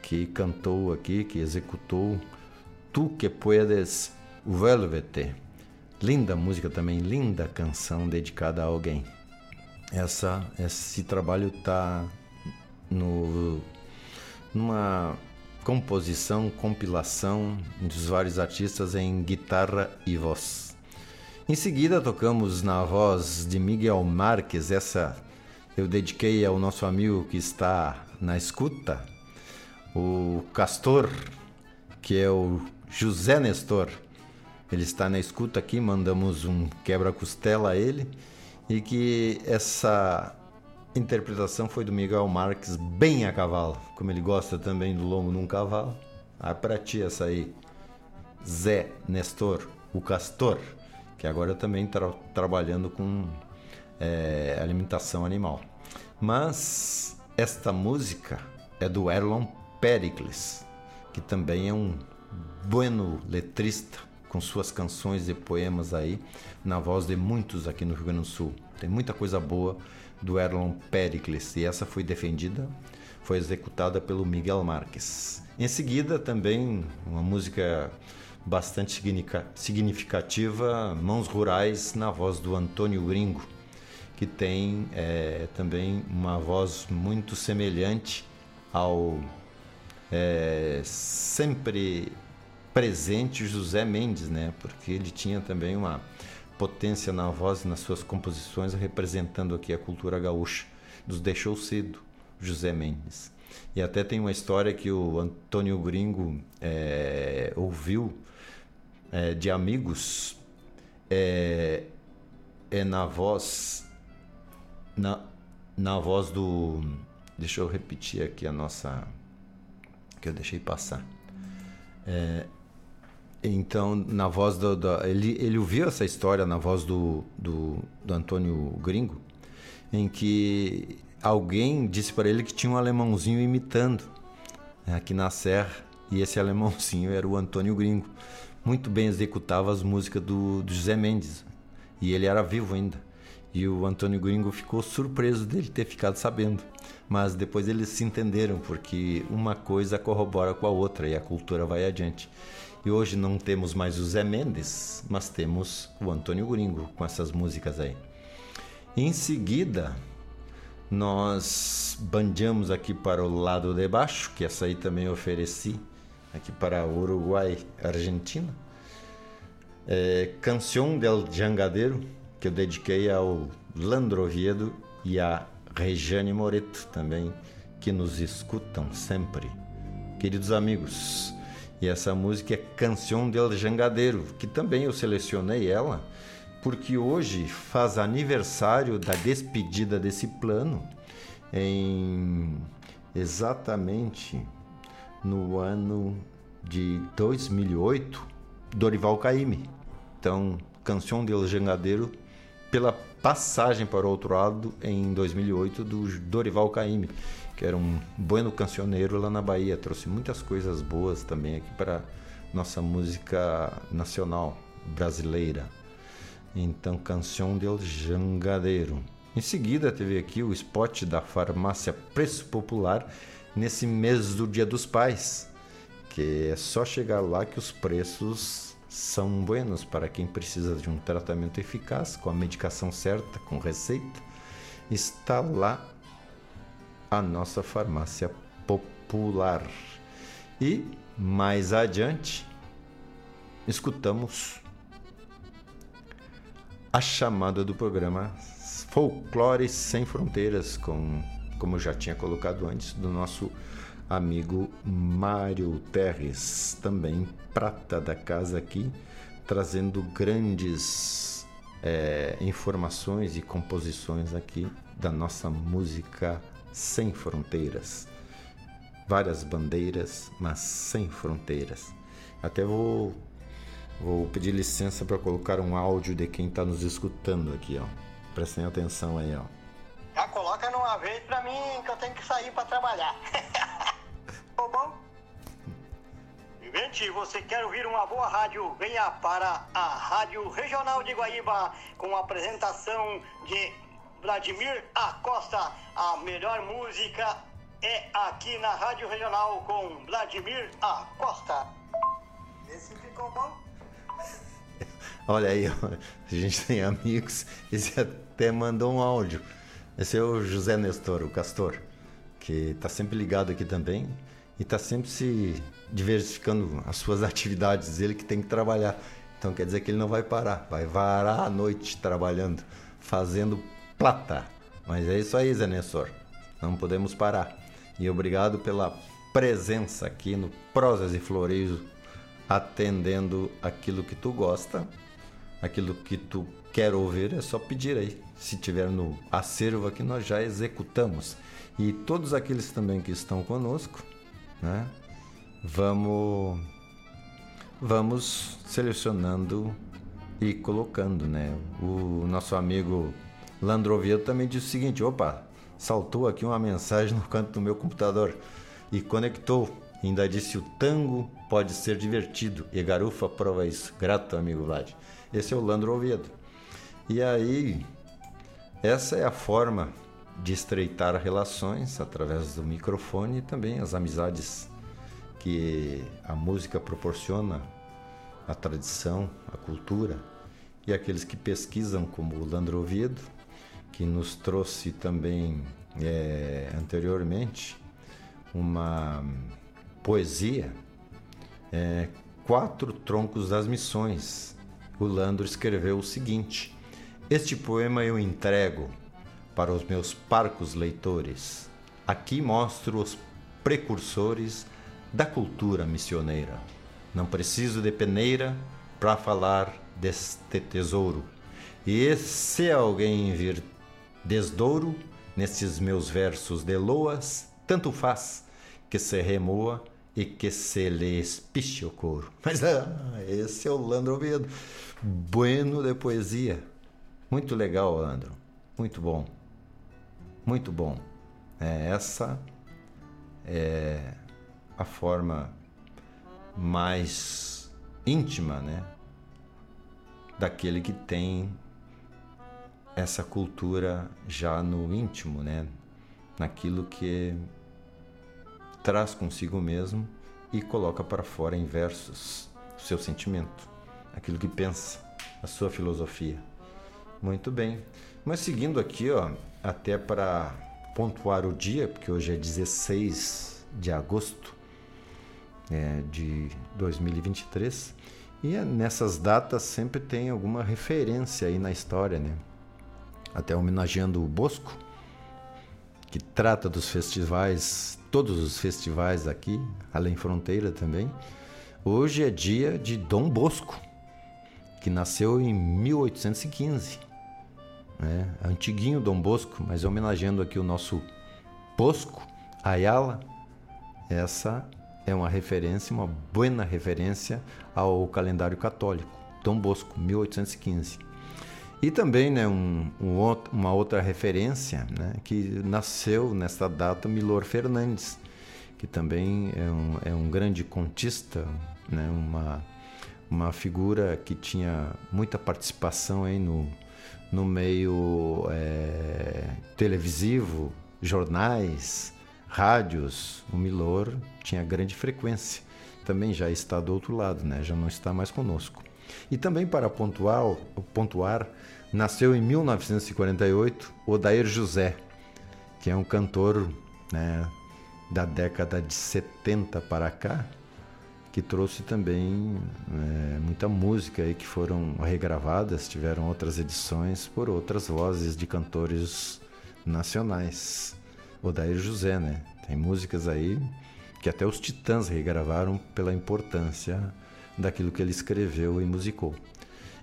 que cantou aqui, que executou Tu que puedes vuélvete. Linda música também, linda canção dedicada a alguém. Essa, esse trabalho está no numa composição, compilação dos vários artistas em guitarra e voz. Em seguida, tocamos na voz de Miguel Marques, essa eu dediquei ao nosso amigo que está na escuta, o Castor, que é o José Nestor. Ele está na escuta aqui, mandamos um quebra-costela a ele e que essa interpretação foi do Miguel Marques bem a cavalo, como ele gosta também do lombo num cavalo. Ah, para ti essa aí, Zé Nestor, o Castor, que agora também está trabalhando com é, alimentação animal. Mas esta música é do Erlon Pericles, que também é um bueno letrista, com suas canções e poemas aí, na voz de muitos aqui no Rio Grande do Sul. Tem muita coisa boa do Erlon Pericles e essa foi defendida, foi executada pelo Miguel Marques. Em seguida, também uma música bastante significativa, Mãos Rurais, na voz do Antônio Gringo, que tem é, também uma voz muito semelhante ao é, sempre presente José Mendes, né? Porque ele tinha também uma potência na voz e nas suas composições, representando aqui a cultura gaúcha. Nos deixou cedo, José Mendes. E até tem uma história que o Antônio Gringo é, ouviu é, de amigos é, é na voz na, na voz do deixa eu repetir aqui a nossa que eu deixei passar é, então, na voz do. ele, ele ouviu essa história na voz do, do, do Antônio Gringo, em que alguém disse para ele que tinha um alemãozinho imitando né, aqui na Serra, e esse alemãozinho era o Antônio Gringo. Muito bem executava as músicas do, do José Mendes, e ele era vivo ainda. E o Antônio Gringo ficou surpreso dele ter ficado sabendo. Mas depois eles se entenderam, porque uma coisa corrobora com a outra e a cultura vai adiante. E hoje não temos mais o Zé Mendes, mas temos o Antônio Gringo com essas músicas aí. Em seguida, nós bandeamos aqui para o lado de baixo, que essa aí também ofereci aqui para Uruguai, Argentina. É, Canção del Jangadeiro, que eu dediquei ao Landro Oviedo e a Regiane Moreto também, que nos escutam sempre. Queridos amigos, e essa música é Canção del Jangadeiro, que também eu selecionei ela porque hoje faz aniversário da despedida desse plano em exatamente no ano de 2008, Dorival Caymmi. Então, Canção del Jangadeiro pela passagem para o outro lado em 2008 do Dorival Caymmi que era um bueno cancioneiro lá na Bahia. Trouxe muitas coisas boas também aqui para nossa música nacional brasileira. Então, Canção del Jangadeiro. Em seguida, teve aqui o spot da farmácia Preço Popular nesse mês do Dia dos Pais, que é só chegar lá que os preços são buenos para quem precisa de um tratamento eficaz, com a medicação certa, com receita. Está lá a nossa farmácia popular. E mais adiante, escutamos a chamada do programa Folclore Sem Fronteiras, com, como já tinha colocado antes, do nosso amigo Mário Terres, também prata da casa aqui, trazendo grandes é, informações e composições aqui da nossa música sem fronteiras. Várias bandeiras, mas sem fronteiras. Até vou, vou pedir licença para colocar um áudio de quem está nos escutando aqui, ó. Prestem atenção aí, ó. Já coloca numa vez para mim que eu tenho que sair para trabalhar. Tá bom? Gente, você quer ouvir uma boa rádio? Venha para a Rádio Regional de Guaíba com a apresentação de Vladimir Acosta. A melhor música é aqui na Rádio Regional com Vladimir Acosta. Esse ficou bom? Olha aí, a gente tem amigos. Esse até mandou um áudio. Esse é o José Nestor, o Castor, que está sempre ligado aqui também e está sempre se diversificando as suas atividades. Ele que tem que trabalhar. Então quer dizer que ele não vai parar, vai varar a noite trabalhando, fazendo plata. Mas é isso aí, Zé Nessor. Não podemos parar. E obrigado pela presença aqui no Prosas e Floreios, atendendo aquilo que tu gosta, aquilo que tu quer ouvir, é só pedir aí. Se tiver no acervo aqui, nós já executamos. E todos aqueles também que estão conosco, né? Vamos vamos selecionando e colocando, né? O nosso amigo Landrovieto também disse o seguinte: opa, saltou aqui uma mensagem no canto do meu computador e conectou. Ainda disse: o tango pode ser divertido e Garufa prova isso. Grato, amigo Vlad. Esse é o Landro Oviedo. E aí, essa é a forma de estreitar relações através do microfone e também as amizades que a música proporciona, a tradição, a cultura e aqueles que pesquisam, como o Landro Oviedo, que nos trouxe também é, anteriormente uma poesia, é, Quatro Troncos das Missões. O Landro escreveu o seguinte: Este poema eu entrego para os meus parcos leitores. Aqui mostro os precursores da cultura missioneira. Não preciso de peneira para falar deste tesouro. E se alguém vir desdouro nestes meus versos de loas, tanto faz que se remoa e que se lhe espiche o couro. Mas ah, esse é o Landro Oviedo. Bueno de poesia. Muito legal, Landro. Muito bom. Muito bom. É, essa é a forma mais íntima, né? Daquele que tem essa cultura já no íntimo, né? Naquilo que traz consigo mesmo e coloca para fora em versos o seu sentimento, aquilo que pensa, a sua filosofia. Muito bem. Mas seguindo aqui, ó, até para pontuar o dia, porque hoje é 16 de agosto é, de 2023, e é nessas datas sempre tem alguma referência aí na história, né? Até homenageando o Bosco, que trata dos festivais, todos os festivais aqui, além fronteira também. Hoje é dia de Dom Bosco, que nasceu em 1815. Né? Antiguinho Dom Bosco, mas homenageando aqui o nosso Bosco, Ayala. Essa é uma referência, uma boa referência ao calendário católico. Dom Bosco, 1815. E também né, um, um, uma outra referência né, que nasceu nesta data, Milor Fernandes, que também é um, é um grande contista, né, uma, uma figura que tinha muita participação aí no, no meio é, televisivo, jornais, rádios. O Milor tinha grande frequência. Também já está do outro lado, né? já não está mais conosco. E também para pontuar, pontuar nasceu em 1948 Odair José, que é um cantor né, da década de 70 para cá, que trouxe também é, muita música aí que foram regravadas, tiveram outras edições por outras vozes de cantores nacionais. Odair José, né? Tem músicas aí que até os Titãs regravaram pela importância daquilo que ele escreveu e musicou.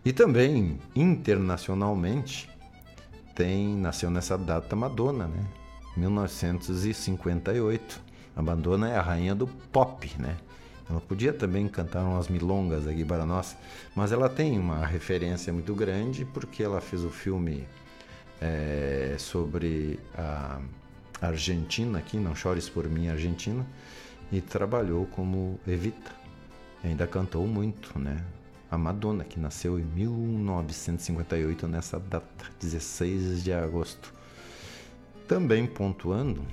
E também internacionalmente tem nasceu nessa data Madonna, né? 1958. A Madonna é a rainha do pop, né? Ela podia também cantar umas milongas aqui para nós, mas ela tem uma referência muito grande porque ela fez o filme é, sobre a Argentina aqui, Não Chores por Mim, Argentina, e trabalhou como Evita. Ainda cantou muito, né? A Madonna, que nasceu em 1958, nessa data, 16 de agosto. Também pontuando,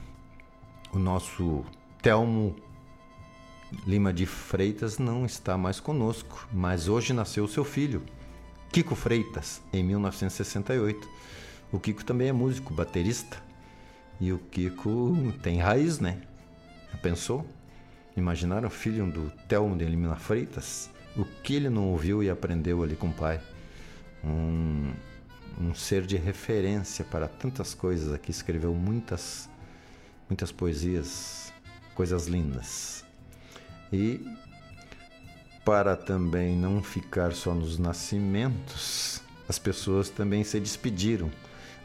o nosso Telmo Lima de Freitas não está mais conosco, mas hoje nasceu seu filho, Kiko Freitas, em 1968. O Kiko também é músico, baterista. E o Kiko tem raiz, né? Já pensou? Imaginaram o filho do Telmo de Lima Freitas? O que ele não ouviu e aprendeu ali com o pai. Um, um ser de referência para tantas coisas aqui, escreveu muitas, muitas poesias, coisas lindas. E para também não ficar só nos nascimentos, as pessoas também se despediram.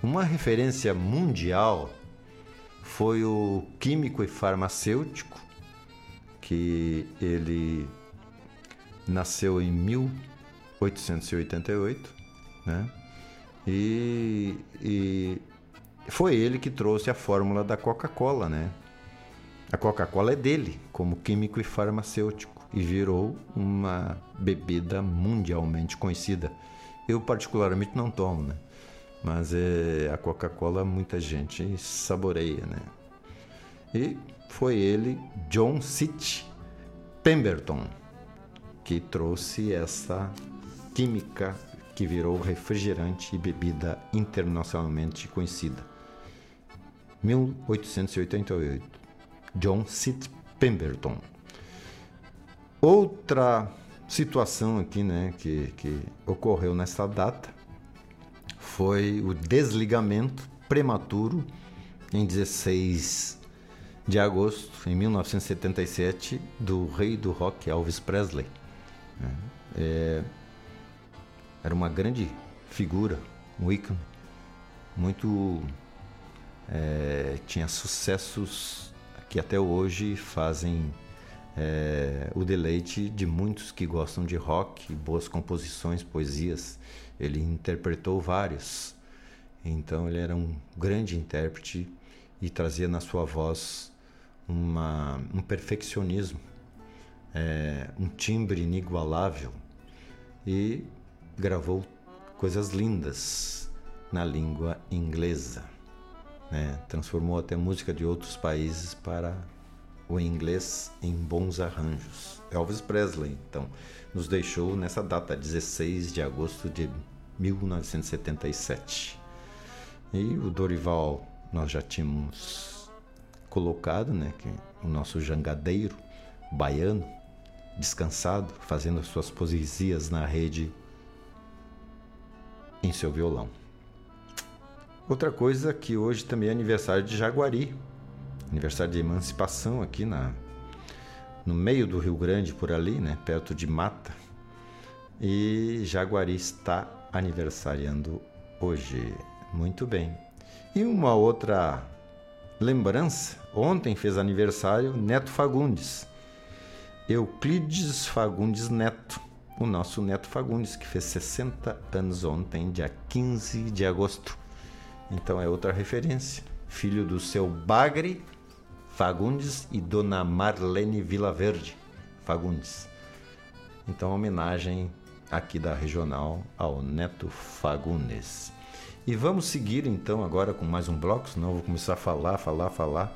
Uma referência mundial foi o químico e farmacêutico, que ele nasceu em 1888, né? E, e foi ele que trouxe a fórmula da Coca-Cola, né? A Coca-Cola é dele, como químico e farmacêutico, e virou uma bebida mundialmente conhecida. Eu particularmente não tomo, né? Mas é, a Coca-Cola muita gente saboreia, né? E foi ele, John City Pemberton, que trouxe essa química que virou refrigerante e bebida internacionalmente conhecida. 1888. John Sid Pemberton. Outra situação aqui, né, que, que ocorreu nessa data foi o desligamento prematuro em 16 de agosto, em 1977, do rei do rock Elvis Presley. É, era uma grande figura, um ícone, muito. É, tinha sucessos que até hoje fazem é, o deleite de muitos que gostam de rock, boas composições, poesias. Ele interpretou vários. Então ele era um grande intérprete e trazia na sua voz uma, um perfeccionismo, é, um timbre inigualável e gravou coisas lindas na língua inglesa. Né? Transformou até música de outros países para o inglês em bons arranjos. Elvis Presley, então, nos deixou nessa data, 16 de agosto de 1977. E o Dorival nós já tínhamos colocado, né, que o nosso jangadeiro baiano, descansado, fazendo suas poesias na rede em seu violão. Outra coisa que hoje também é aniversário de Jaguari, aniversário de emancipação aqui na no meio do Rio Grande por ali, né, perto de Mata. E Jaguari está aniversariando hoje. Muito bem. E uma outra lembrança, ontem fez aniversário Neto Fagundes. Euclides Fagundes Neto o nosso Neto Fagundes, que fez 60 anos ontem, dia 15 de agosto. Então é outra referência. Filho do seu Bagre Fagundes e dona Marlene Vilaverde Fagundes. Então, homenagem aqui da regional ao Neto Fagundes. E vamos seguir então agora com mais um bloco, senão vou começar a falar, falar, falar.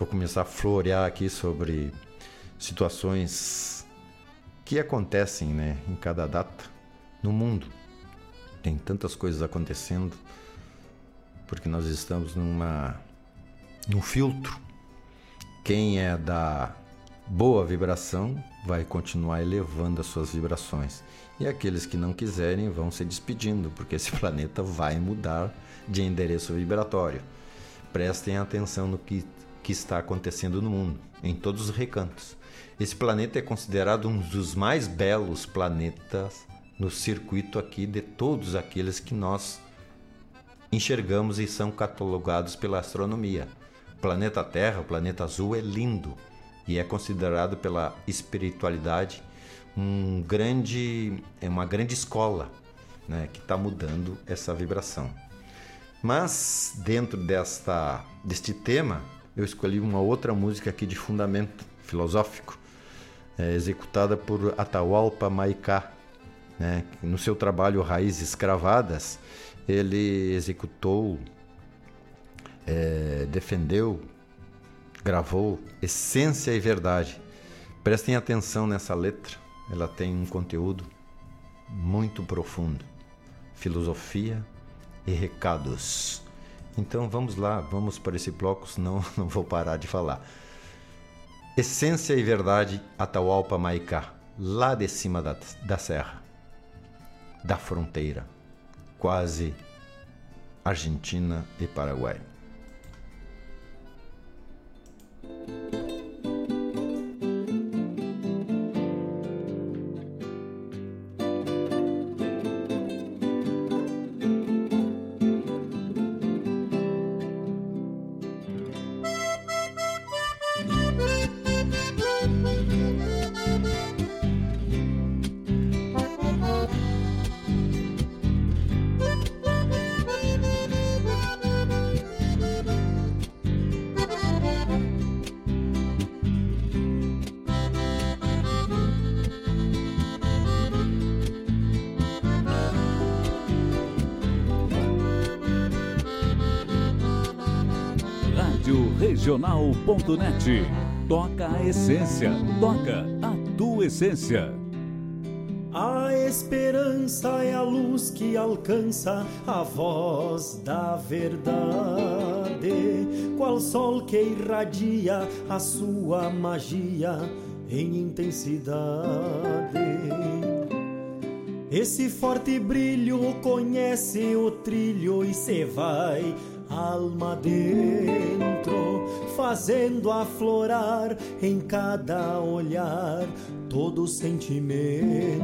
Vou começar a florear aqui sobre situações que acontecem né, em cada data no mundo. Tem tantas coisas acontecendo porque nós estamos numa num filtro. Quem é da boa vibração vai continuar elevando as suas vibrações. E aqueles que não quiserem vão se despedindo, porque esse planeta vai mudar de endereço vibratório. Prestem atenção no que, que está acontecendo no mundo, em todos os recantos. Esse planeta é considerado um dos mais belos planetas no circuito aqui de todos aqueles que nós enxergamos e são catalogados pela astronomia. O planeta Terra, o planeta azul, é lindo e é considerado pela espiritualidade um grande, é uma grande escola né, que está mudando essa vibração. Mas dentro desta, deste tema, eu escolhi uma outra música aqui de fundamento filosófico, é, executada por Atahualpa Maicá. Né? No seu trabalho Raízes Cravadas, ele executou, é, defendeu, gravou Essência e Verdade. Prestem atenção nessa letra, ela tem um conteúdo muito profundo, filosofia e recados. Então vamos lá, vamos para esse bloco, senão não vou parar de falar. Essência e Verdade, Atahualpa Maicá. lá de cima da, da serra, da fronteira, quase Argentina e Paraguai. Regional.net. Toca a essência, toca a tua essência. A esperança é a luz que alcança a voz da verdade, qual sol que irradia a sua magia em intensidade. Esse forte brilho conhece o trilho e se vai alma dentro, fazendo aflorar em cada olhar todo sentimento.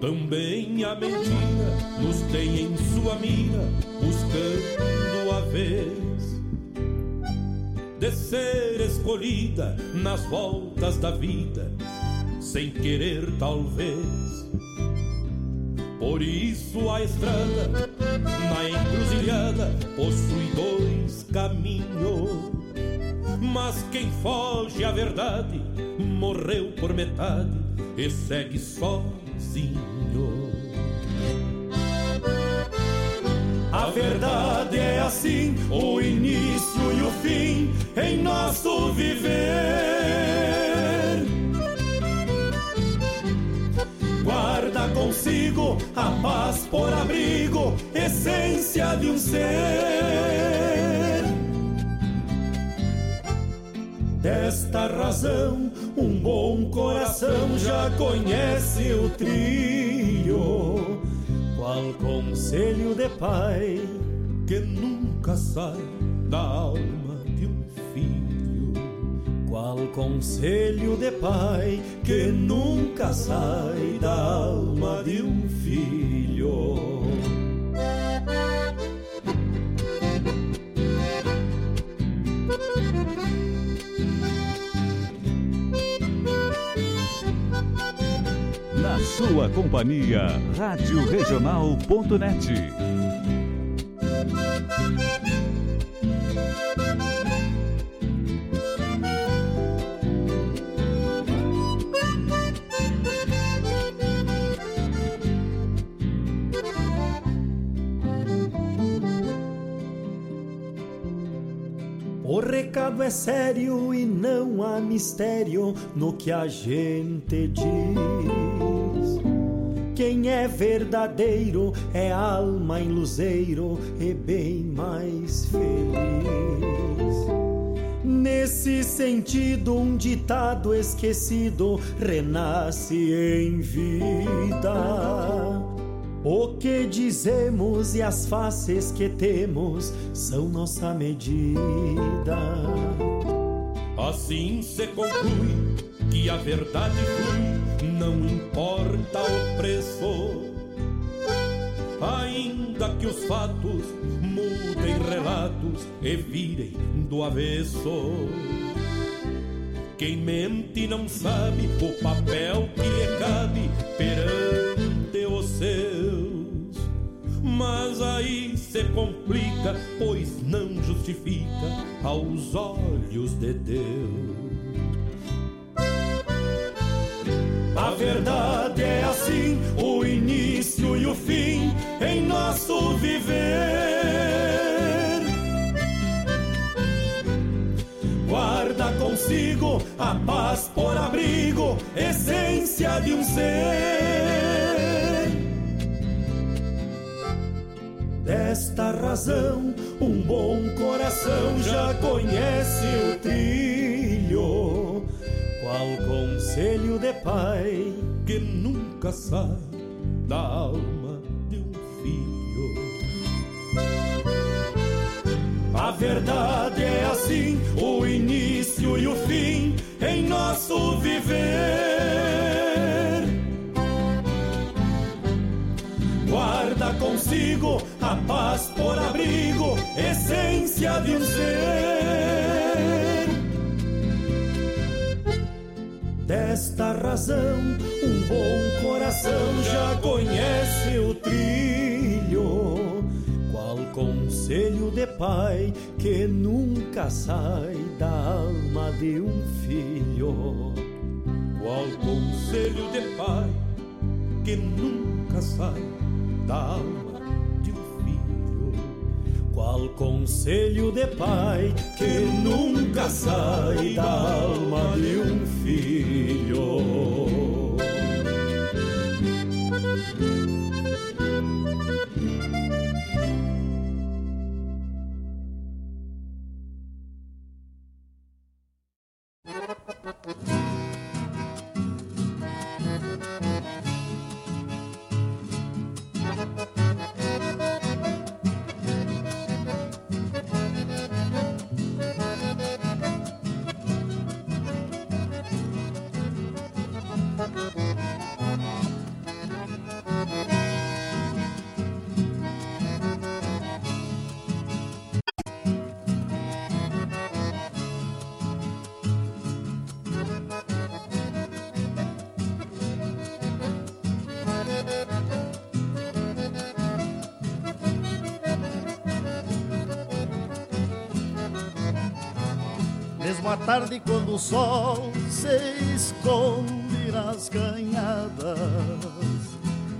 Também a mentira nos tem em sua mira, buscando a vez de ser escolhida nas voltas da vida, sem querer talvez por isso a estrada, na encruzilhada, possui dois caminhos. Mas quem foge à verdade, morreu por metade e segue sozinho. A verdade é assim, o início e o fim em nosso viver. Guarda consigo a paz por abrigo, essência de um ser. Desta razão, um bom coração já conhece o trilho. Qual conselho de pai que nunca sai da alma qual conselho de pai que nunca sai da alma de um filho. Na sua companhia, Rádio Regional.net. recado é sério e não há mistério no que a gente diz. Quem é verdadeiro é alma em luzeiro e bem mais feliz. Nesse sentido, um ditado esquecido renasce em vida o que dizemos e as faces que temos são nossa medida. Assim se conclui que a verdade flui, não importa o preço. Ainda que os fatos mudem relatos e virem do avesso. Quem mente não sabe o papel complica, pois não justifica aos olhos de Deus. A verdade é assim, o início e o fim em nosso viver. guarda consigo a paz por abrigo, essência de um ser. Desta razão, um bom coração já conhece o trilho. Qual conselho de pai que nunca sai da alma de um filho. A verdade é assim, o início e o fim em nosso viver. Guarda consigo a paz por abrigo, essência de um ser. Desta razão, um bom coração já conhece o trilho. Qual conselho de pai que nunca sai da alma de um filho? Qual conselho de pai que nunca sai da alma qual conselho de pai que nunca sai da alma de um filho? Quando o sol se esconde nas canhadas,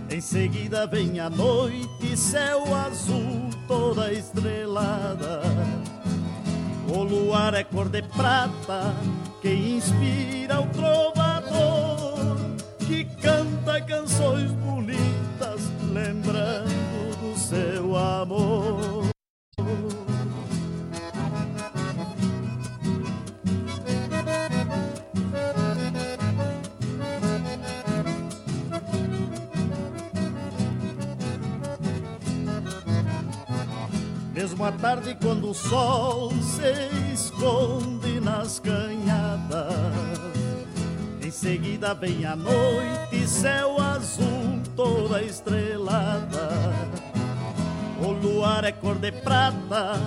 em seguida vem a noite, céu azul, toda estrelada. O luar é cor de prata que inspira sol se esconde nas canhadas, em seguida vem a noite, céu azul, toda estrelada. O luar é cor de prata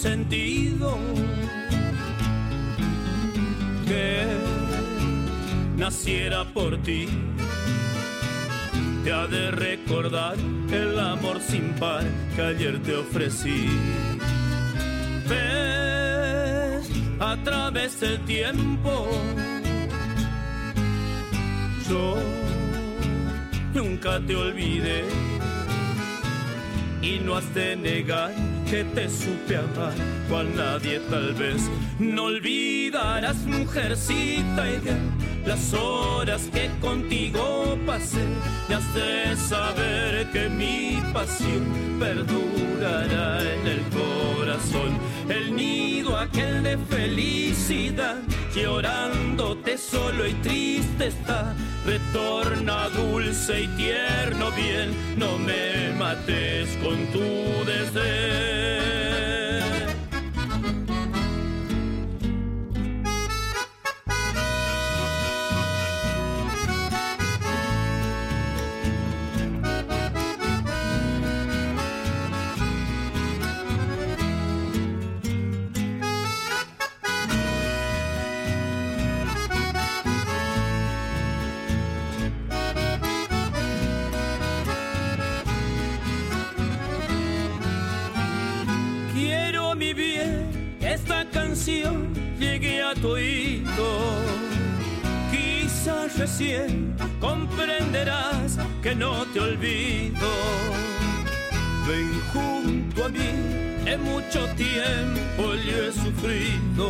sentido que naciera por ti te ha de recordar el amor sin par que ayer te ofrecí. Ves a través del tiempo, yo nunca te olvidé y no has de negar que te supe amar, cual nadie tal vez. No olvidarás, mujercita, y de las horas que contigo pasé. Y has de saber que mi pasión perdurará en el corazón. El nido aquel de felicidad, llorándote solo y triste está. Retorna dulce y tierno bien, no me mates con tu desdén. Llegue a tu oído. Quizás recién comprenderás que no te olvido. Ven junto a mí, en mucho tiempo yo he sufrido.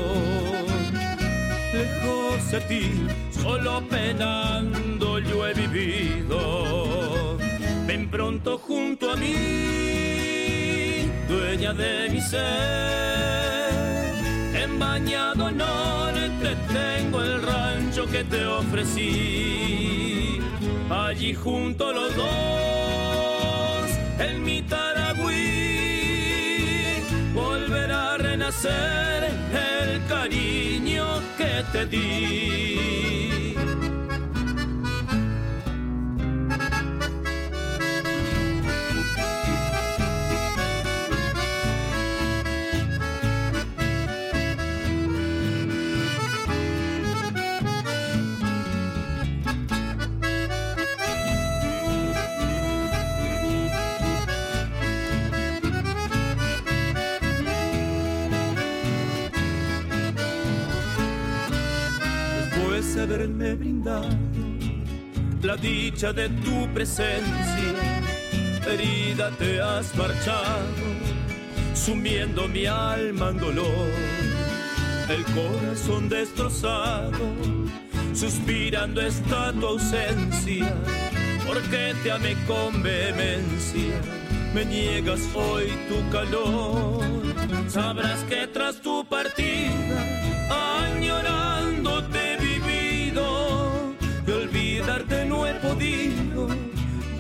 Lejos de ti, solo penando yo he vivido. Ven pronto junto a mí, dueña de mi ser. En bañado norte tengo el rancho que te ofrecí. Allí junto los dos, en mi Taragüí, volverá a renacer el cariño que te di. Haberme brindado la dicha de tu presencia, herida te has marchado, sumiendo mi alma en dolor, el corazón destrozado, suspirando está tu ausencia, porque te amé con vehemencia, me niegas hoy tu calor, sabrás que tras tu partida, añorándote olvidarte no he podido.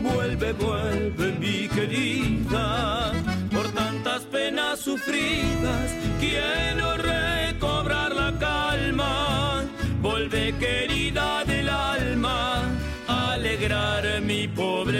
Vuelve, vuelve mi querida, por tantas penas sufridas, quiero recobrar la calma. Vuelve querida del alma, alegrar mi pobre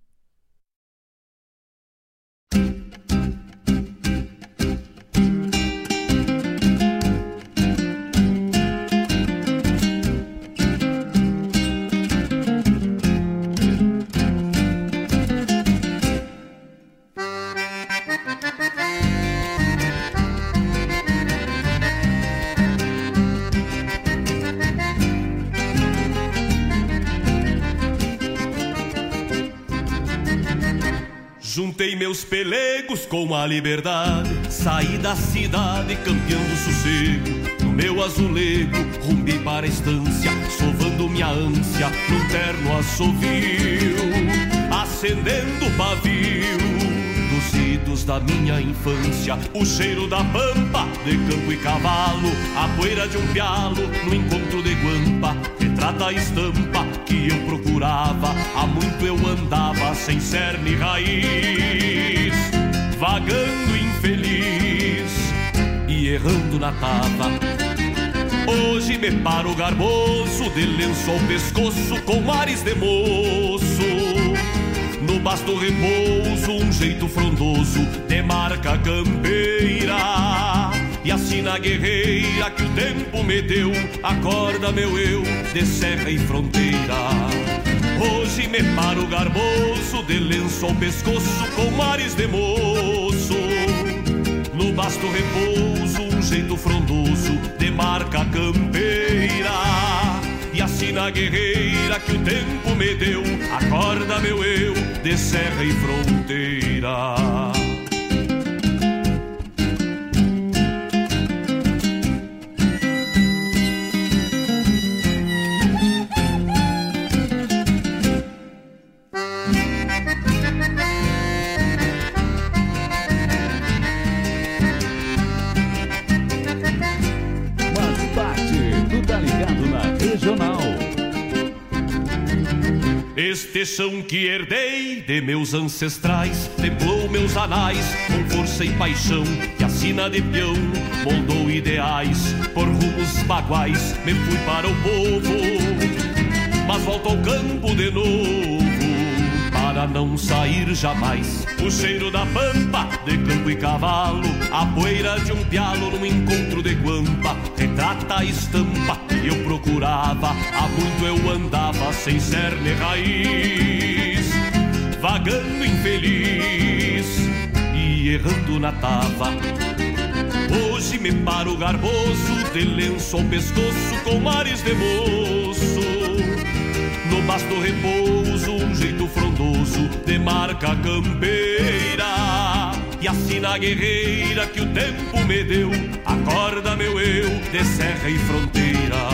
Juntei meus pelegos com a liberdade, saí da cidade campeando sossego. No meu azulego, rumbi para a estância, sovando minha ânsia num terno assovio, acendendo o pavio dos idos da minha infância, o cheiro da pampa de campo e cavalo, a poeira de um pialo no encontro de guampa, retrata a estampa que eu procurava, há muito eu andava sem cerne raiz, vagando infeliz e errando na tava. Hoje me paro garboso, de lenço ao pescoço, com ares de moço. No basto repouso, um jeito frondoso, de marca campeira. E assim na guerreira que o tempo me deu, acorda meu eu, de serra e fronteira. Hoje me paro garboso, de lenço ao pescoço, com ares de moço. No basto repouso, um jeito frondoso, de marca campeira. Na guerreira que o tempo me deu, acorda meu eu, de serra e fronteira. Este chão que herdei de meus ancestrais templou meus anais com força e paixão que a sina de peão moldou ideais por rumos baguais me fui para o povo. Mas volto ao campo de novo para não sair jamais. O cheiro da pampa de campo e cavalo A poeira de um pialo num encontro de guampa Retrata a estampa que eu procurava Há muito eu andava sem cerne raiz. Vagando infeliz e errando na tava. Hoje me paro garboso, de lenço ao pescoço, com mares de moço. No basto repouso, um jeito frondoso, de marca campeira. E na guerreira que o tempo me deu, acorda meu eu, de serra e fronteira.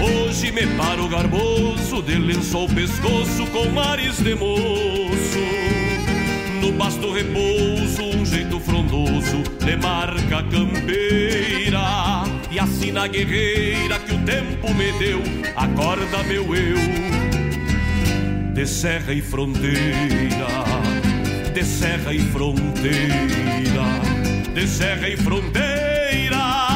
Hoje me paro garboso, de lenço ao pescoço, com mares de moço no pasto repouso, um jeito frondoso de marca campeira. E assim na guerreira que o tempo me deu, acorda meu eu, de serra e fronteira, de serra e fronteira, de serra e fronteira.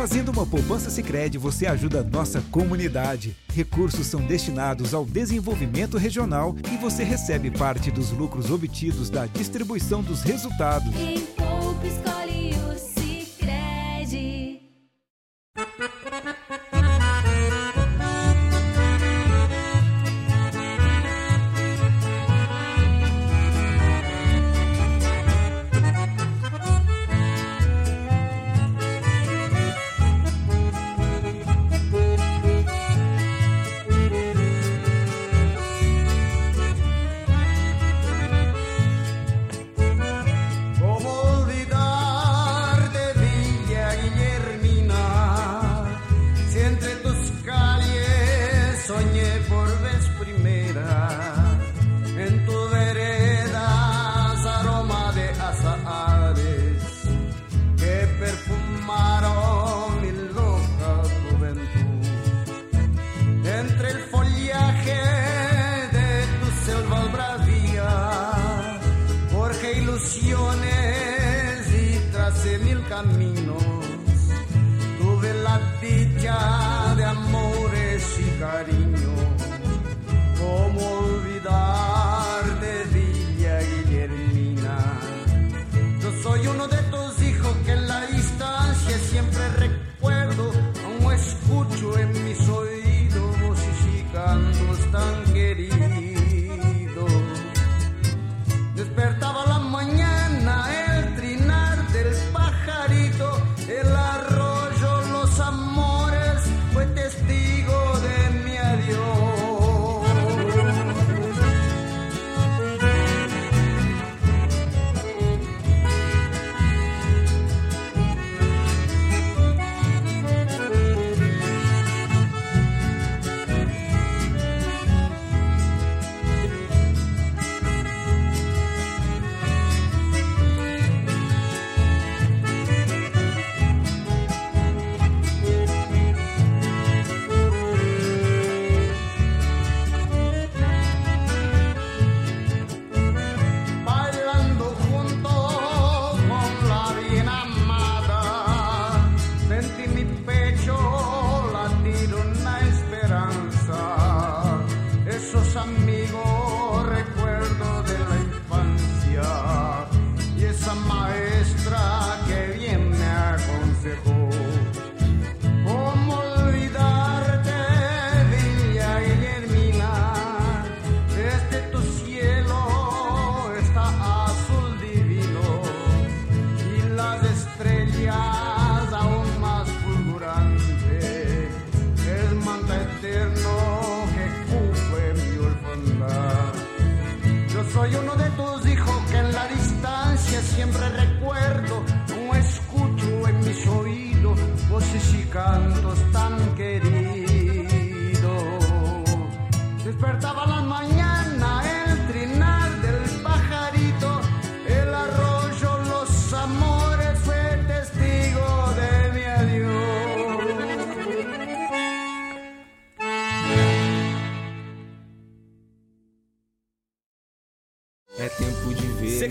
Fazendo uma poupança Sicredi, você ajuda a nossa comunidade. Recursos são destinados ao desenvolvimento regional e você recebe parte dos lucros obtidos da distribuição dos resultados. Pouco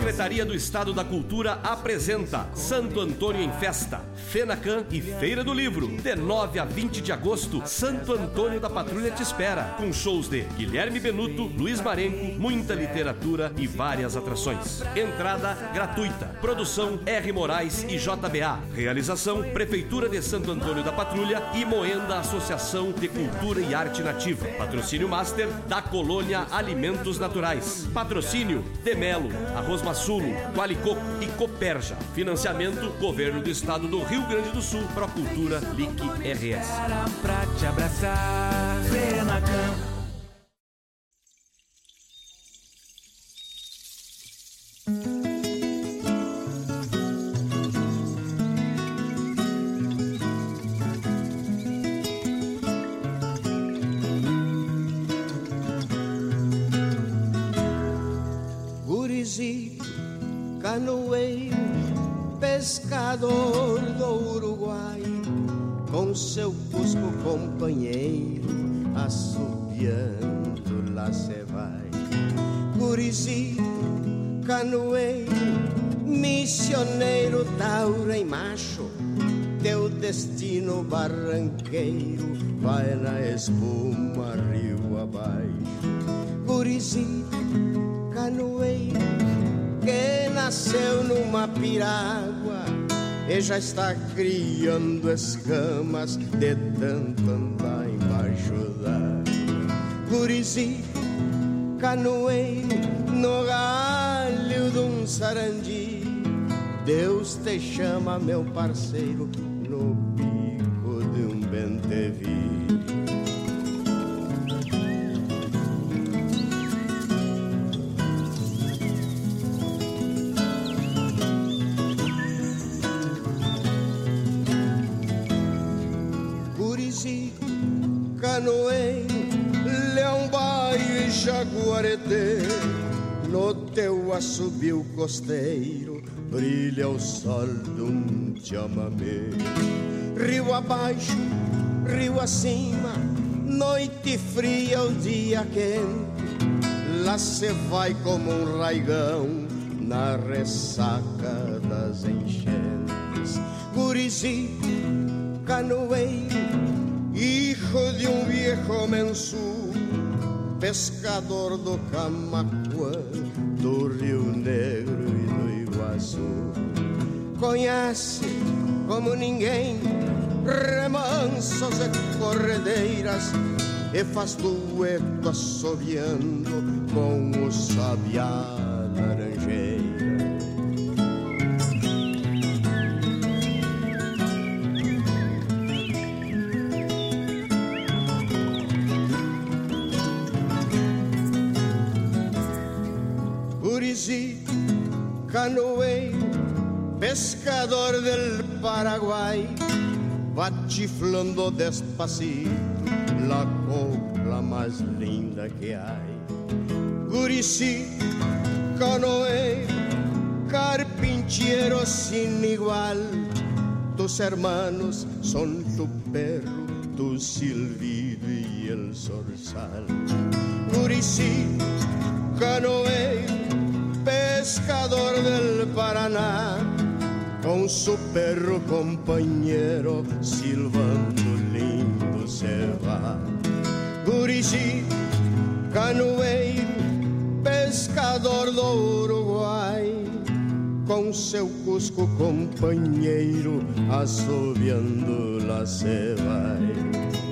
Secretaria do Estado da Cultura apresenta Santo Antônio em Festa, Fenacan e Feira do Livro. De 9 a 20 de agosto, Santo Antônio da Patrulha te espera, com shows de Guilherme Benuto, Luiz Marenco, muita literatura e várias atrações. Entrada gratuita. Produção R. Moraes e JBA. Realização Prefeitura de Santo Antônio da Patrulha e Moenda Associação de Cultura e Arte Nativa. Patrocínio Master da Colônia Alimentos Naturais. Patrocínio Demelo, Arroz Maçulo, Qualicoco e Coperja. Financiamento Governo do Estado do Rio Grande do Sul, Procultura, LIC RS. Seu cusco companheiro, assobiando lá se vai. Gurizi, canoeiro, missioneiro, taura e macho, teu destino barranqueiro vai na espuma rio abaixo. Gurizi, canoeiro que nasceu numa piragua e já está criando escamas de tanto andar embaixo d'água. Gurizi, canoeiro no galho de um sarandi, Deus te chama, meu parceiro, no pico de um bentevi. No teu assobio costeiro brilha o sol de um chamamé. Rio abaixo, rio acima, noite fria, o dia quente, lá se vai como um raigão na ressaca das enchentes. Gurizi, canoeiro, hijo de um viejo mensú, pescador do Camacuã, do Rio Negro e do Iguaçu. Conhece como ninguém remansos e corredeiras e faz dueto assobiando com o sabiá laranjeira. Canoeiro, pescador del Paraguay, va chiflando despacito la copla más linda que hay. Gurizi, canoeiro, carpinchero sin igual, tus hermanos son tu perro, tu silbido y el zorzal. Gurizi, canoeiro, pescador del Paraná, con su perro compañero, silbando lindo se va. Gurizi, canoeiro, pescador do Uruguai, com seu cusco companheiro, assobiando lá se vai.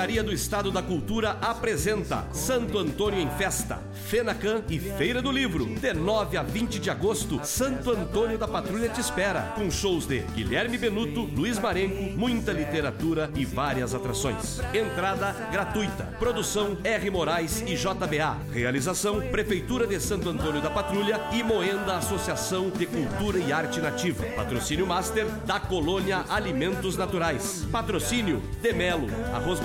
Secretaria do Estado da Cultura apresenta Santo Antônio em Festa, Fenacan e Feira do Livro. De 9 a 20 de agosto, Santo Antônio da Patrulha te espera. Com shows de Guilherme Benuto, Luiz Marenco, muita literatura e várias atrações. Entrada gratuita. Produção R. Moraes e JBA. Realização Prefeitura de Santo Antônio da Patrulha e Moenda Associação de Cultura e Arte Nativa. Patrocínio Master da Colônia Alimentos Naturais. Patrocínio Demelo, Arroz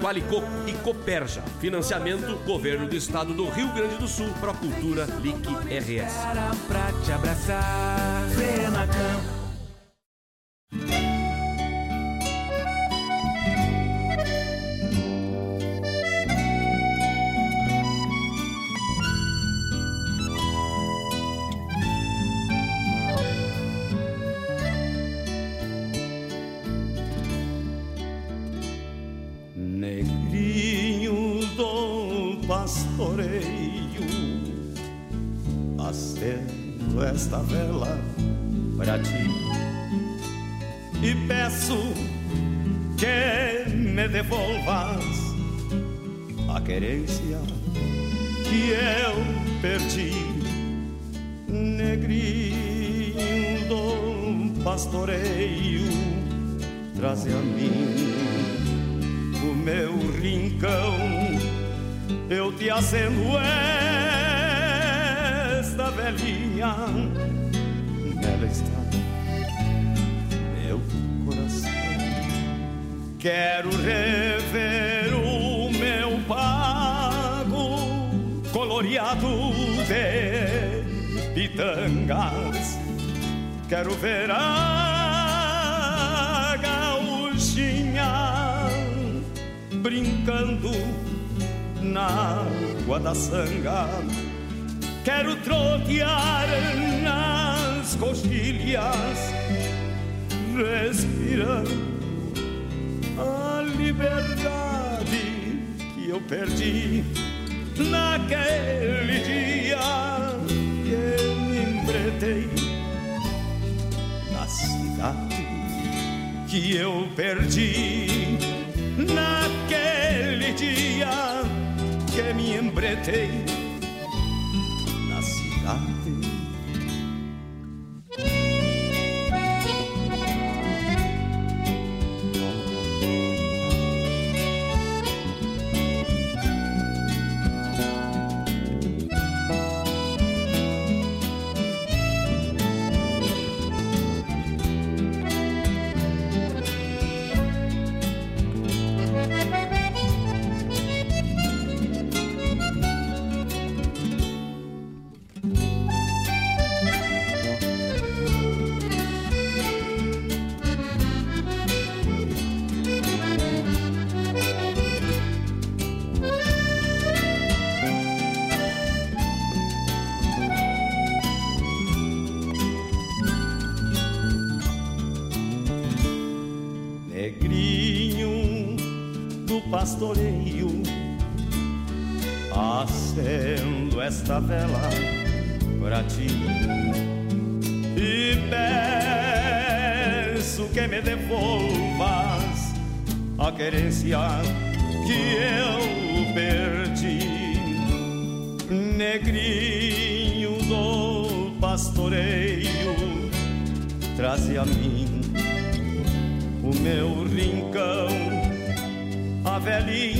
Qualicoco e Coperja. Financiamento Governo do Estado do Rio Grande do Sul, Procultura LIC RS. Acendo esta velhinha, nela está meu coração. Quero rever o meu pago coloreado de pitangas. Quero ver a gauchinha brincando na água da sanga. Quero trotear nas coxilhas, respirando a liberdade que eu perdi naquele dia que me embretei na cidade que eu perdi naquele dia me embretei pastoreio, acendo esta vela para ti e peço que me devolvas a querência que eu perdi. Negrinho do pastoreio, traze a mim o meu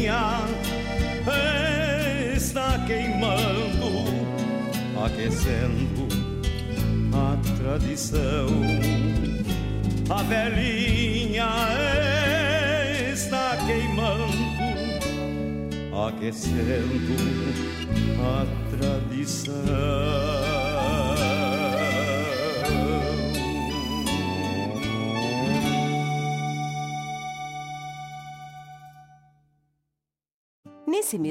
velhinha está queimando, aquecendo a tradição. A velhinha está queimando, aquecendo a tradição.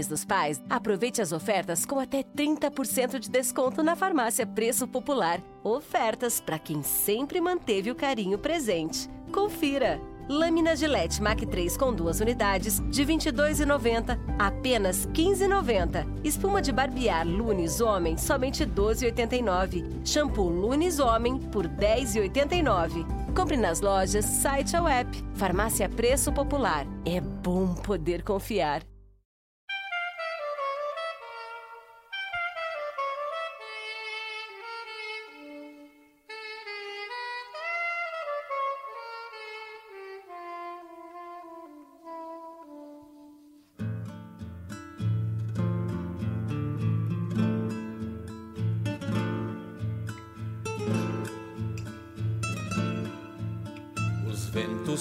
Dos pais, aproveite as ofertas com até 30% de desconto na farmácia Preço Popular. Ofertas para quem sempre manteve o carinho presente. Confira! Lâmina Gillette Mac 3 com duas unidades, de R$ 22,90, apenas R$ 15,90. Espuma de barbear Lunes Homem, somente R$ 12,89. Shampoo Lunes Homem, por R$ 10,89. Compre nas lojas, site ou app. Farmácia Preço Popular. É bom poder confiar.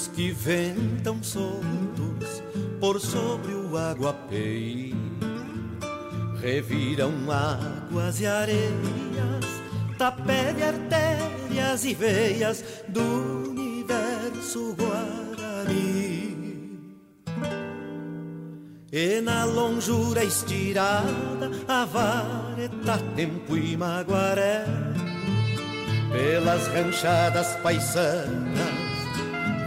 Que ventam soltos por sobre o aguapeí reviram águas e areias, tapé de artérias e veias do universo guarani. E na longura estirada, a vareta, tempo e maguaré, pelas ranchadas paisanas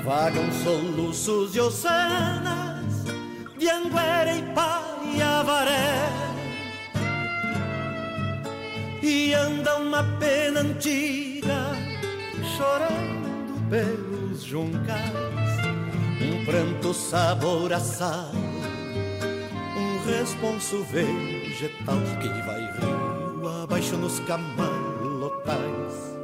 vagam soluços e ossanas de Anguera e Paiavaré. E andam na pena antiga chorando pelos juncais. Um pranto sabor a sal um responso vegetal que vai rio abaixo nos camalotais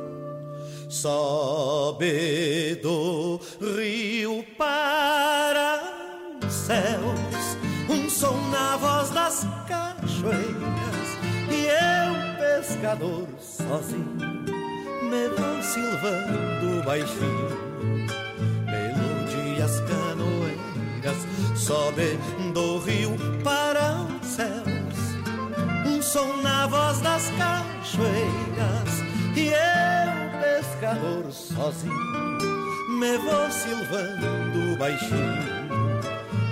sobe do rio para os céus, um som na voz das cachoeiras, e eu, pescador sozinho, me vou silvando baixinho, melodias canoeiras, sobe do rio para os céus, um som na voz das cachoeiras, e eu pescador sozinho Me vou silvando baixinho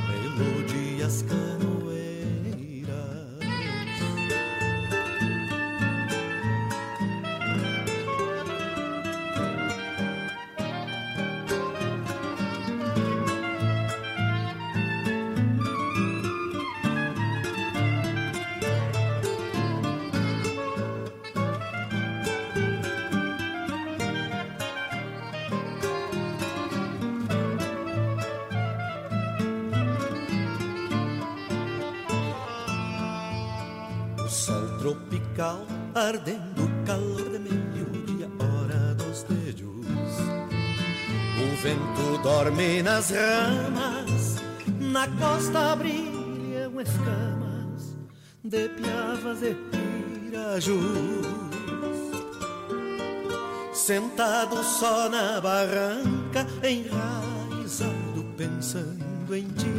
Melodias canoeiras nas ramas, na costa brilham escamas de piavas e pirajus. Sentado só na barranca, enraizado pensando em ti.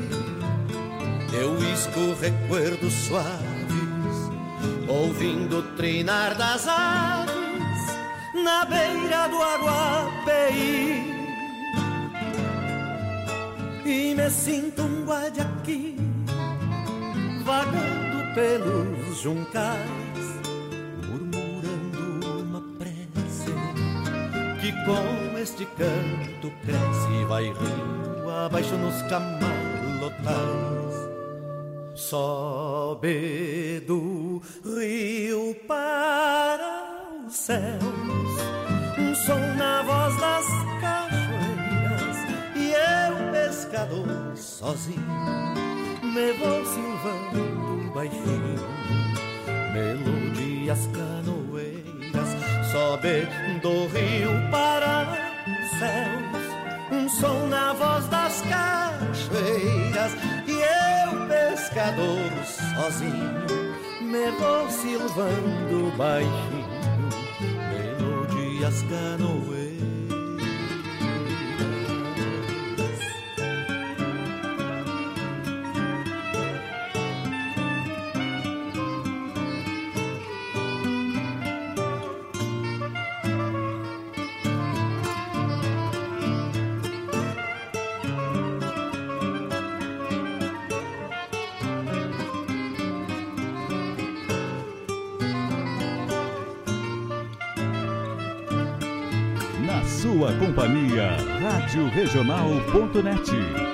Eu isco recuerdos suaves, ouvindo o trinar das aves na beira do Aguapeí. E me sinto um guadiaqui, vagando pelos juncais, murmurando uma prece que com este canto cresce e vai rio abaixo nos camalotais. Sobe do rio para os céus eu, pescador, sozinho Me vou silvando baixinho Melodias canoeiras Sobe do rio para os céus um som na voz das cachoeiras e eu, pescador, sozinho, me vou silvando baixinho, melodias canoeiras. Companhia, Rádio Regional.net.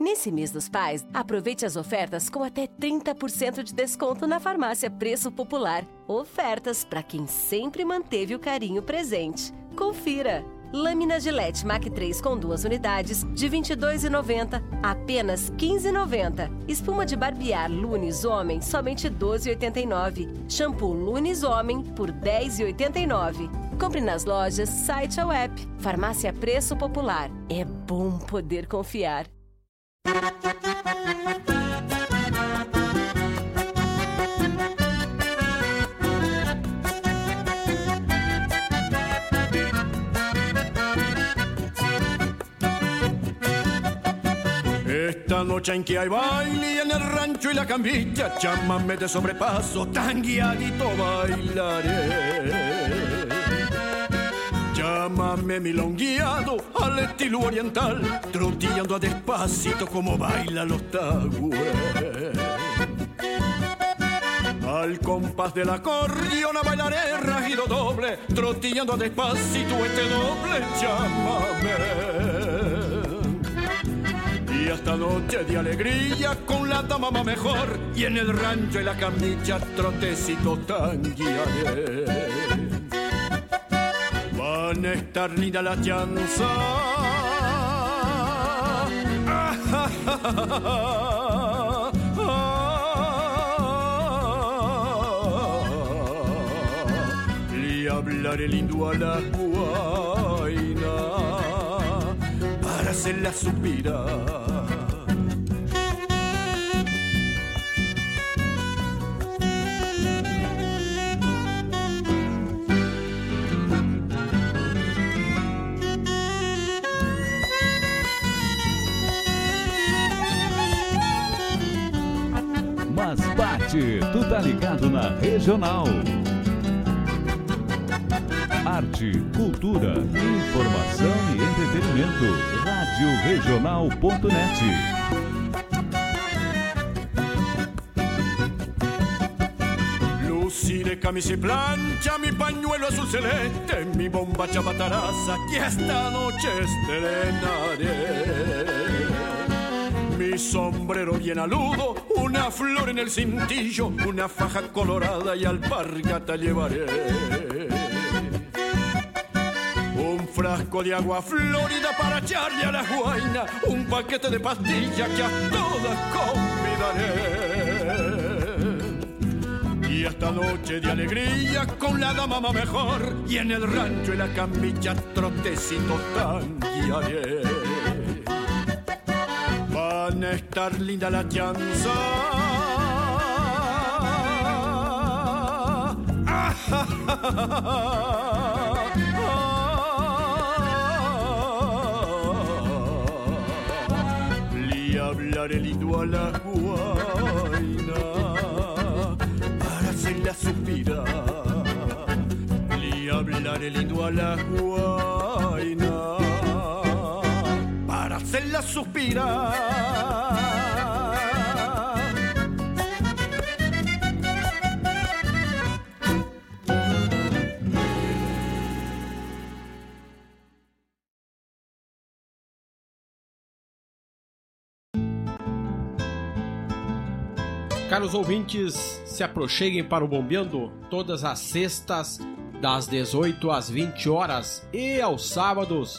Nesse mês dos pais, aproveite as ofertas com até 30% de desconto na farmácia Preço Popular. Ofertas para quem sempre manteve o carinho presente. Confira! Lâmina Gillette Mac 3 com duas unidades, de R$ 22,90, apenas R$ 15,90. Espuma de barbear Lunes Homem, somente R$ 12,89. Shampoo Lunes Homem, por R$ 10,89. Compre nas lojas, site ou app. Farmácia Preço Popular. É bom poder confiar. Esta noche en que hay baile en el rancho y la camilla, llámame de sobrepaso, tan guiadito bailaré. Llámame milongueado al estilo oriental, trotillando a despacito como baila los tagües. Al compás del acordeón a bailaré rajido doble, trotillando a despacito este doble, llámame. Y esta noche de alegría con la dama va mejor, y en el rancho y la camilla trotecito tan guiaré. Van a estar lindas las chanzas. Le hablaré lindo a la guaina para hacerla suspirar. Bate, tu tá ligado na regional. Arte, cultura, informação e entretenimento. Rádio Regional.net. Luciré camisa y plancha, mi pañuelo azul celeste, mi bomba chabataraza, que esta noche estrenaré. Sombrero bien aludo, una flor en el cintillo, una faja colorada y alpargata llevaré. Un frasco de agua florida para echarle a la guaina, un paquete de pastillas que a todas convidaré. Y esta noche de alegría con la dama va mejor, y en el rancho y la camilla trotecito tan estar linda la chanza. Le hablaré lindo a la guaina para hacerla suspirar. Le hablaré lindo a la guaina hacerla suspirar. Caros ouvintes, se aproxeguem para o Bombeando todas as sextas, das 18 às 20 horas e aos sábados,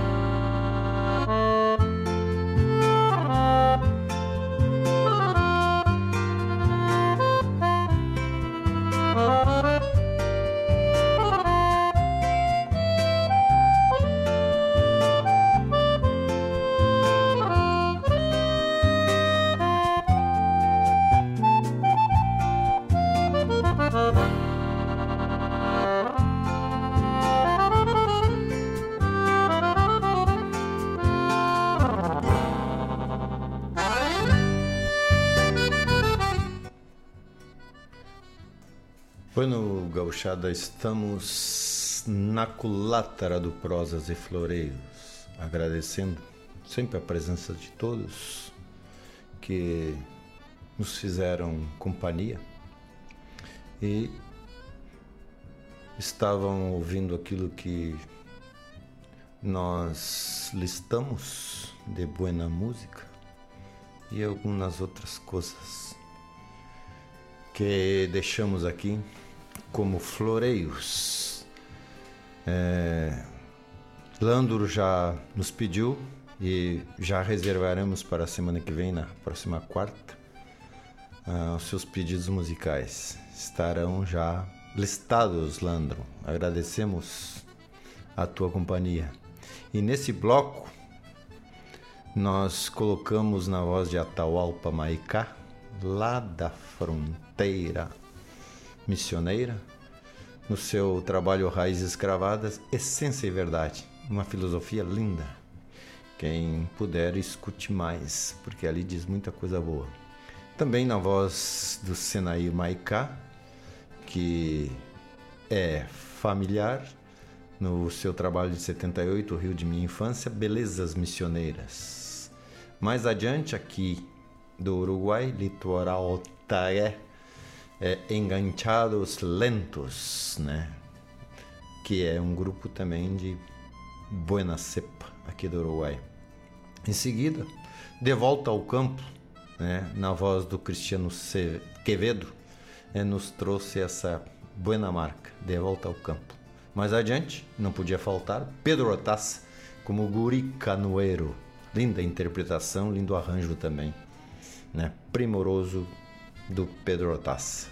gauchada, estamos na culatra do Prosas e Floreios, agradecendo sempre a presença de todos que nos fizeram companhia e estavam ouvindo aquilo que nós listamos de boa música e algumas outras coisas que deixamos aqui como floreios. É, Landro já nos pediu e já reservaremos para a semana que vem, na próxima quarta, ah, os seus pedidos musicais. Estarão já listados, Landro. Agradecemos a tua companhia. E nesse bloco, nós colocamos na voz de Atahualpa Maicá, lá da fronteira missioneira, no seu trabalho Raízes Cravadas, Essência e Verdade, uma filosofia linda. Quem puder, escute mais, porque ali diz muita coisa boa. Também na voz do Senaí Maicá, que é familiar no seu trabalho de 78, O Rio de Minha Infância, Belezas Missioneiras. Mais adiante, aqui do Uruguai, Litoral Taé, é, Enganchados Lentos, né? Que é um grupo também de Buena Cepa, aqui do Uruguai. Em seguida, De Volta ao Campo, né? na voz do Cristiano Quevedo, é, nos trouxe essa buena marca, De Volta ao Campo. Mais adiante, não podia faltar, Pedro Otaz, como Guri Canoeiro. Linda interpretação, lindo arranjo também. Né? Primoroso do Pedro Otaz.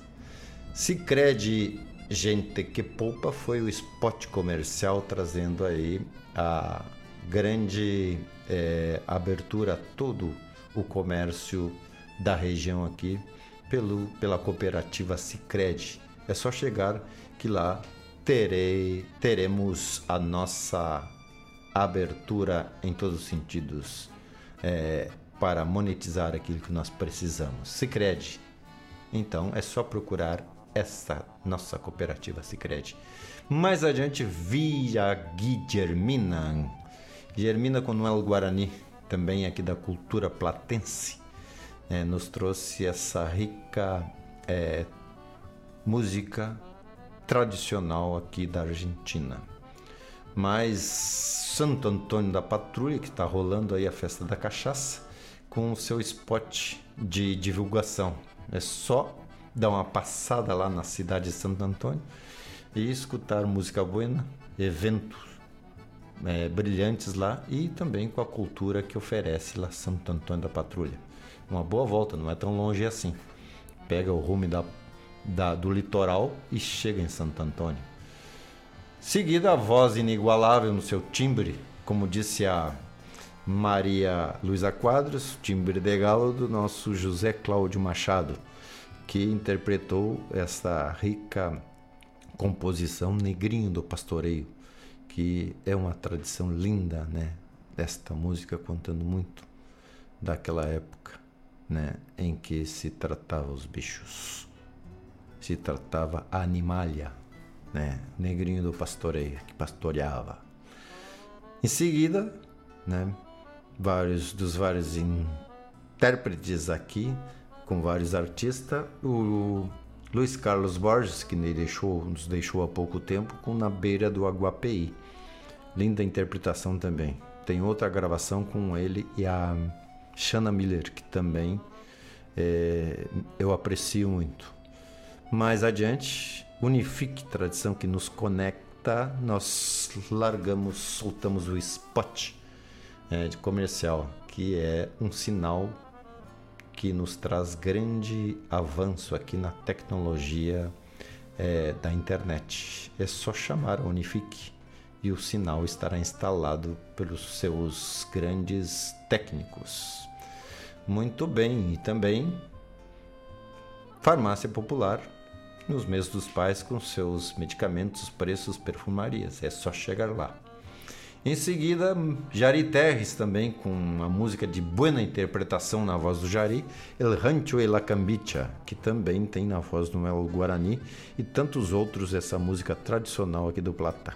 Se crede gente que poupa foi o spot comercial trazendo aí a grande é, abertura a todo o comércio da região aqui pelo, pela cooperativa Sicredi. É só chegar que lá terei, teremos a nossa abertura em todos os sentidos é, para monetizar aquilo que nós precisamos. Sicredi então é só procurar essa nossa cooperativa Sicredi. Mais adiante, via Guilhermina. Guilhermina com Noel Guarani, também aqui da cultura platense, é, nos trouxe essa rica é, música tradicional aqui da Argentina. Mas Santo Antônio da Patrulha, que está rolando aí a festa da cachaça, com o seu spot de divulgação é só dar uma passada lá na cidade de Santo Antônio e escutar música buena, eventos é, brilhantes lá e também com a cultura que oferece lá Santo Antônio da Patrulha. Uma boa volta, não é tão longe assim. Pega o rumo da, da, do litoral e chega em Santo Antônio. Seguida, a voz inigualável no seu timbre, como disse a Maria Luísa Quadros, timbre de galo do nosso José Cláudio Machado, que interpretou essa rica composição Negrinho do Pastoreio, que é uma tradição linda, né? Desta música contando muito daquela época, né? Em que se tratava os bichos, se tratava a animalha, né? Negrinho do Pastoreio, que pastoreava. Em seguida, né? Vários dos vários intérpretes aqui, com vários artistas. O Luiz Carlos Borges, que deixou, nos deixou há pouco tempo, com Na Beira do Aguapeí. Linda interpretação também. Tem outra gravação com ele e a Shanna Miller, que também é, eu aprecio muito. Mais adiante, Unifique, tradição que nos conecta, nós largamos, soltamos o spot é, de comercial, que é um sinal que nos traz grande avanço aqui na tecnologia é, da internet. É só chamar a Unifique e o sinal estará instalado pelos seus grandes técnicos. Muito bem, e também farmácia popular nos meses dos pais com seus medicamentos, preços, perfumarias. É só chegar lá. Em seguida, Jari Terres também com uma música de buena interpretação na voz do Jari, El Rancho e la Cambicha, que também tem na voz do El Guarani e tantos outros essa música tradicional aqui do Plata.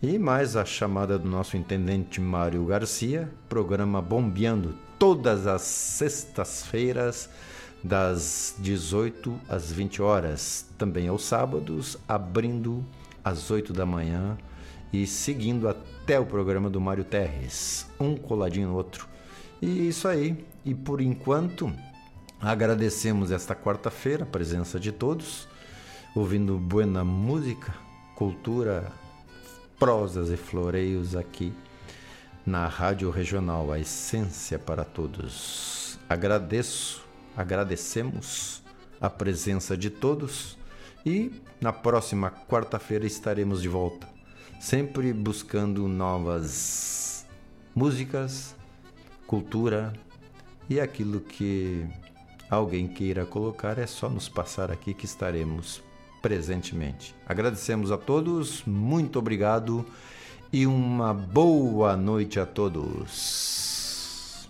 E mais a chamada do nosso intendente Mário Garcia, programa Bombeando todas as sextas-feiras das 18 às 20 horas, também aos sábados, abrindo às 8 da manhã e seguindo até o programa do Mário Terres, um coladinho no outro. E isso aí. E por enquanto, agradecemos esta quarta-feira a presença de todos, ouvindo buena música, cultura, prosas e floreios aqui na Rádio Regional, a essência para todos. Agradeço, agradecemos a presença de todos e na próxima quarta-feira estaremos de volta sempre buscando novas músicas, cultura e aquilo que alguém queira colocar é só nos passar aqui que estaremos presentemente. Agradecemos a todos, muito obrigado e uma boa noite a todos.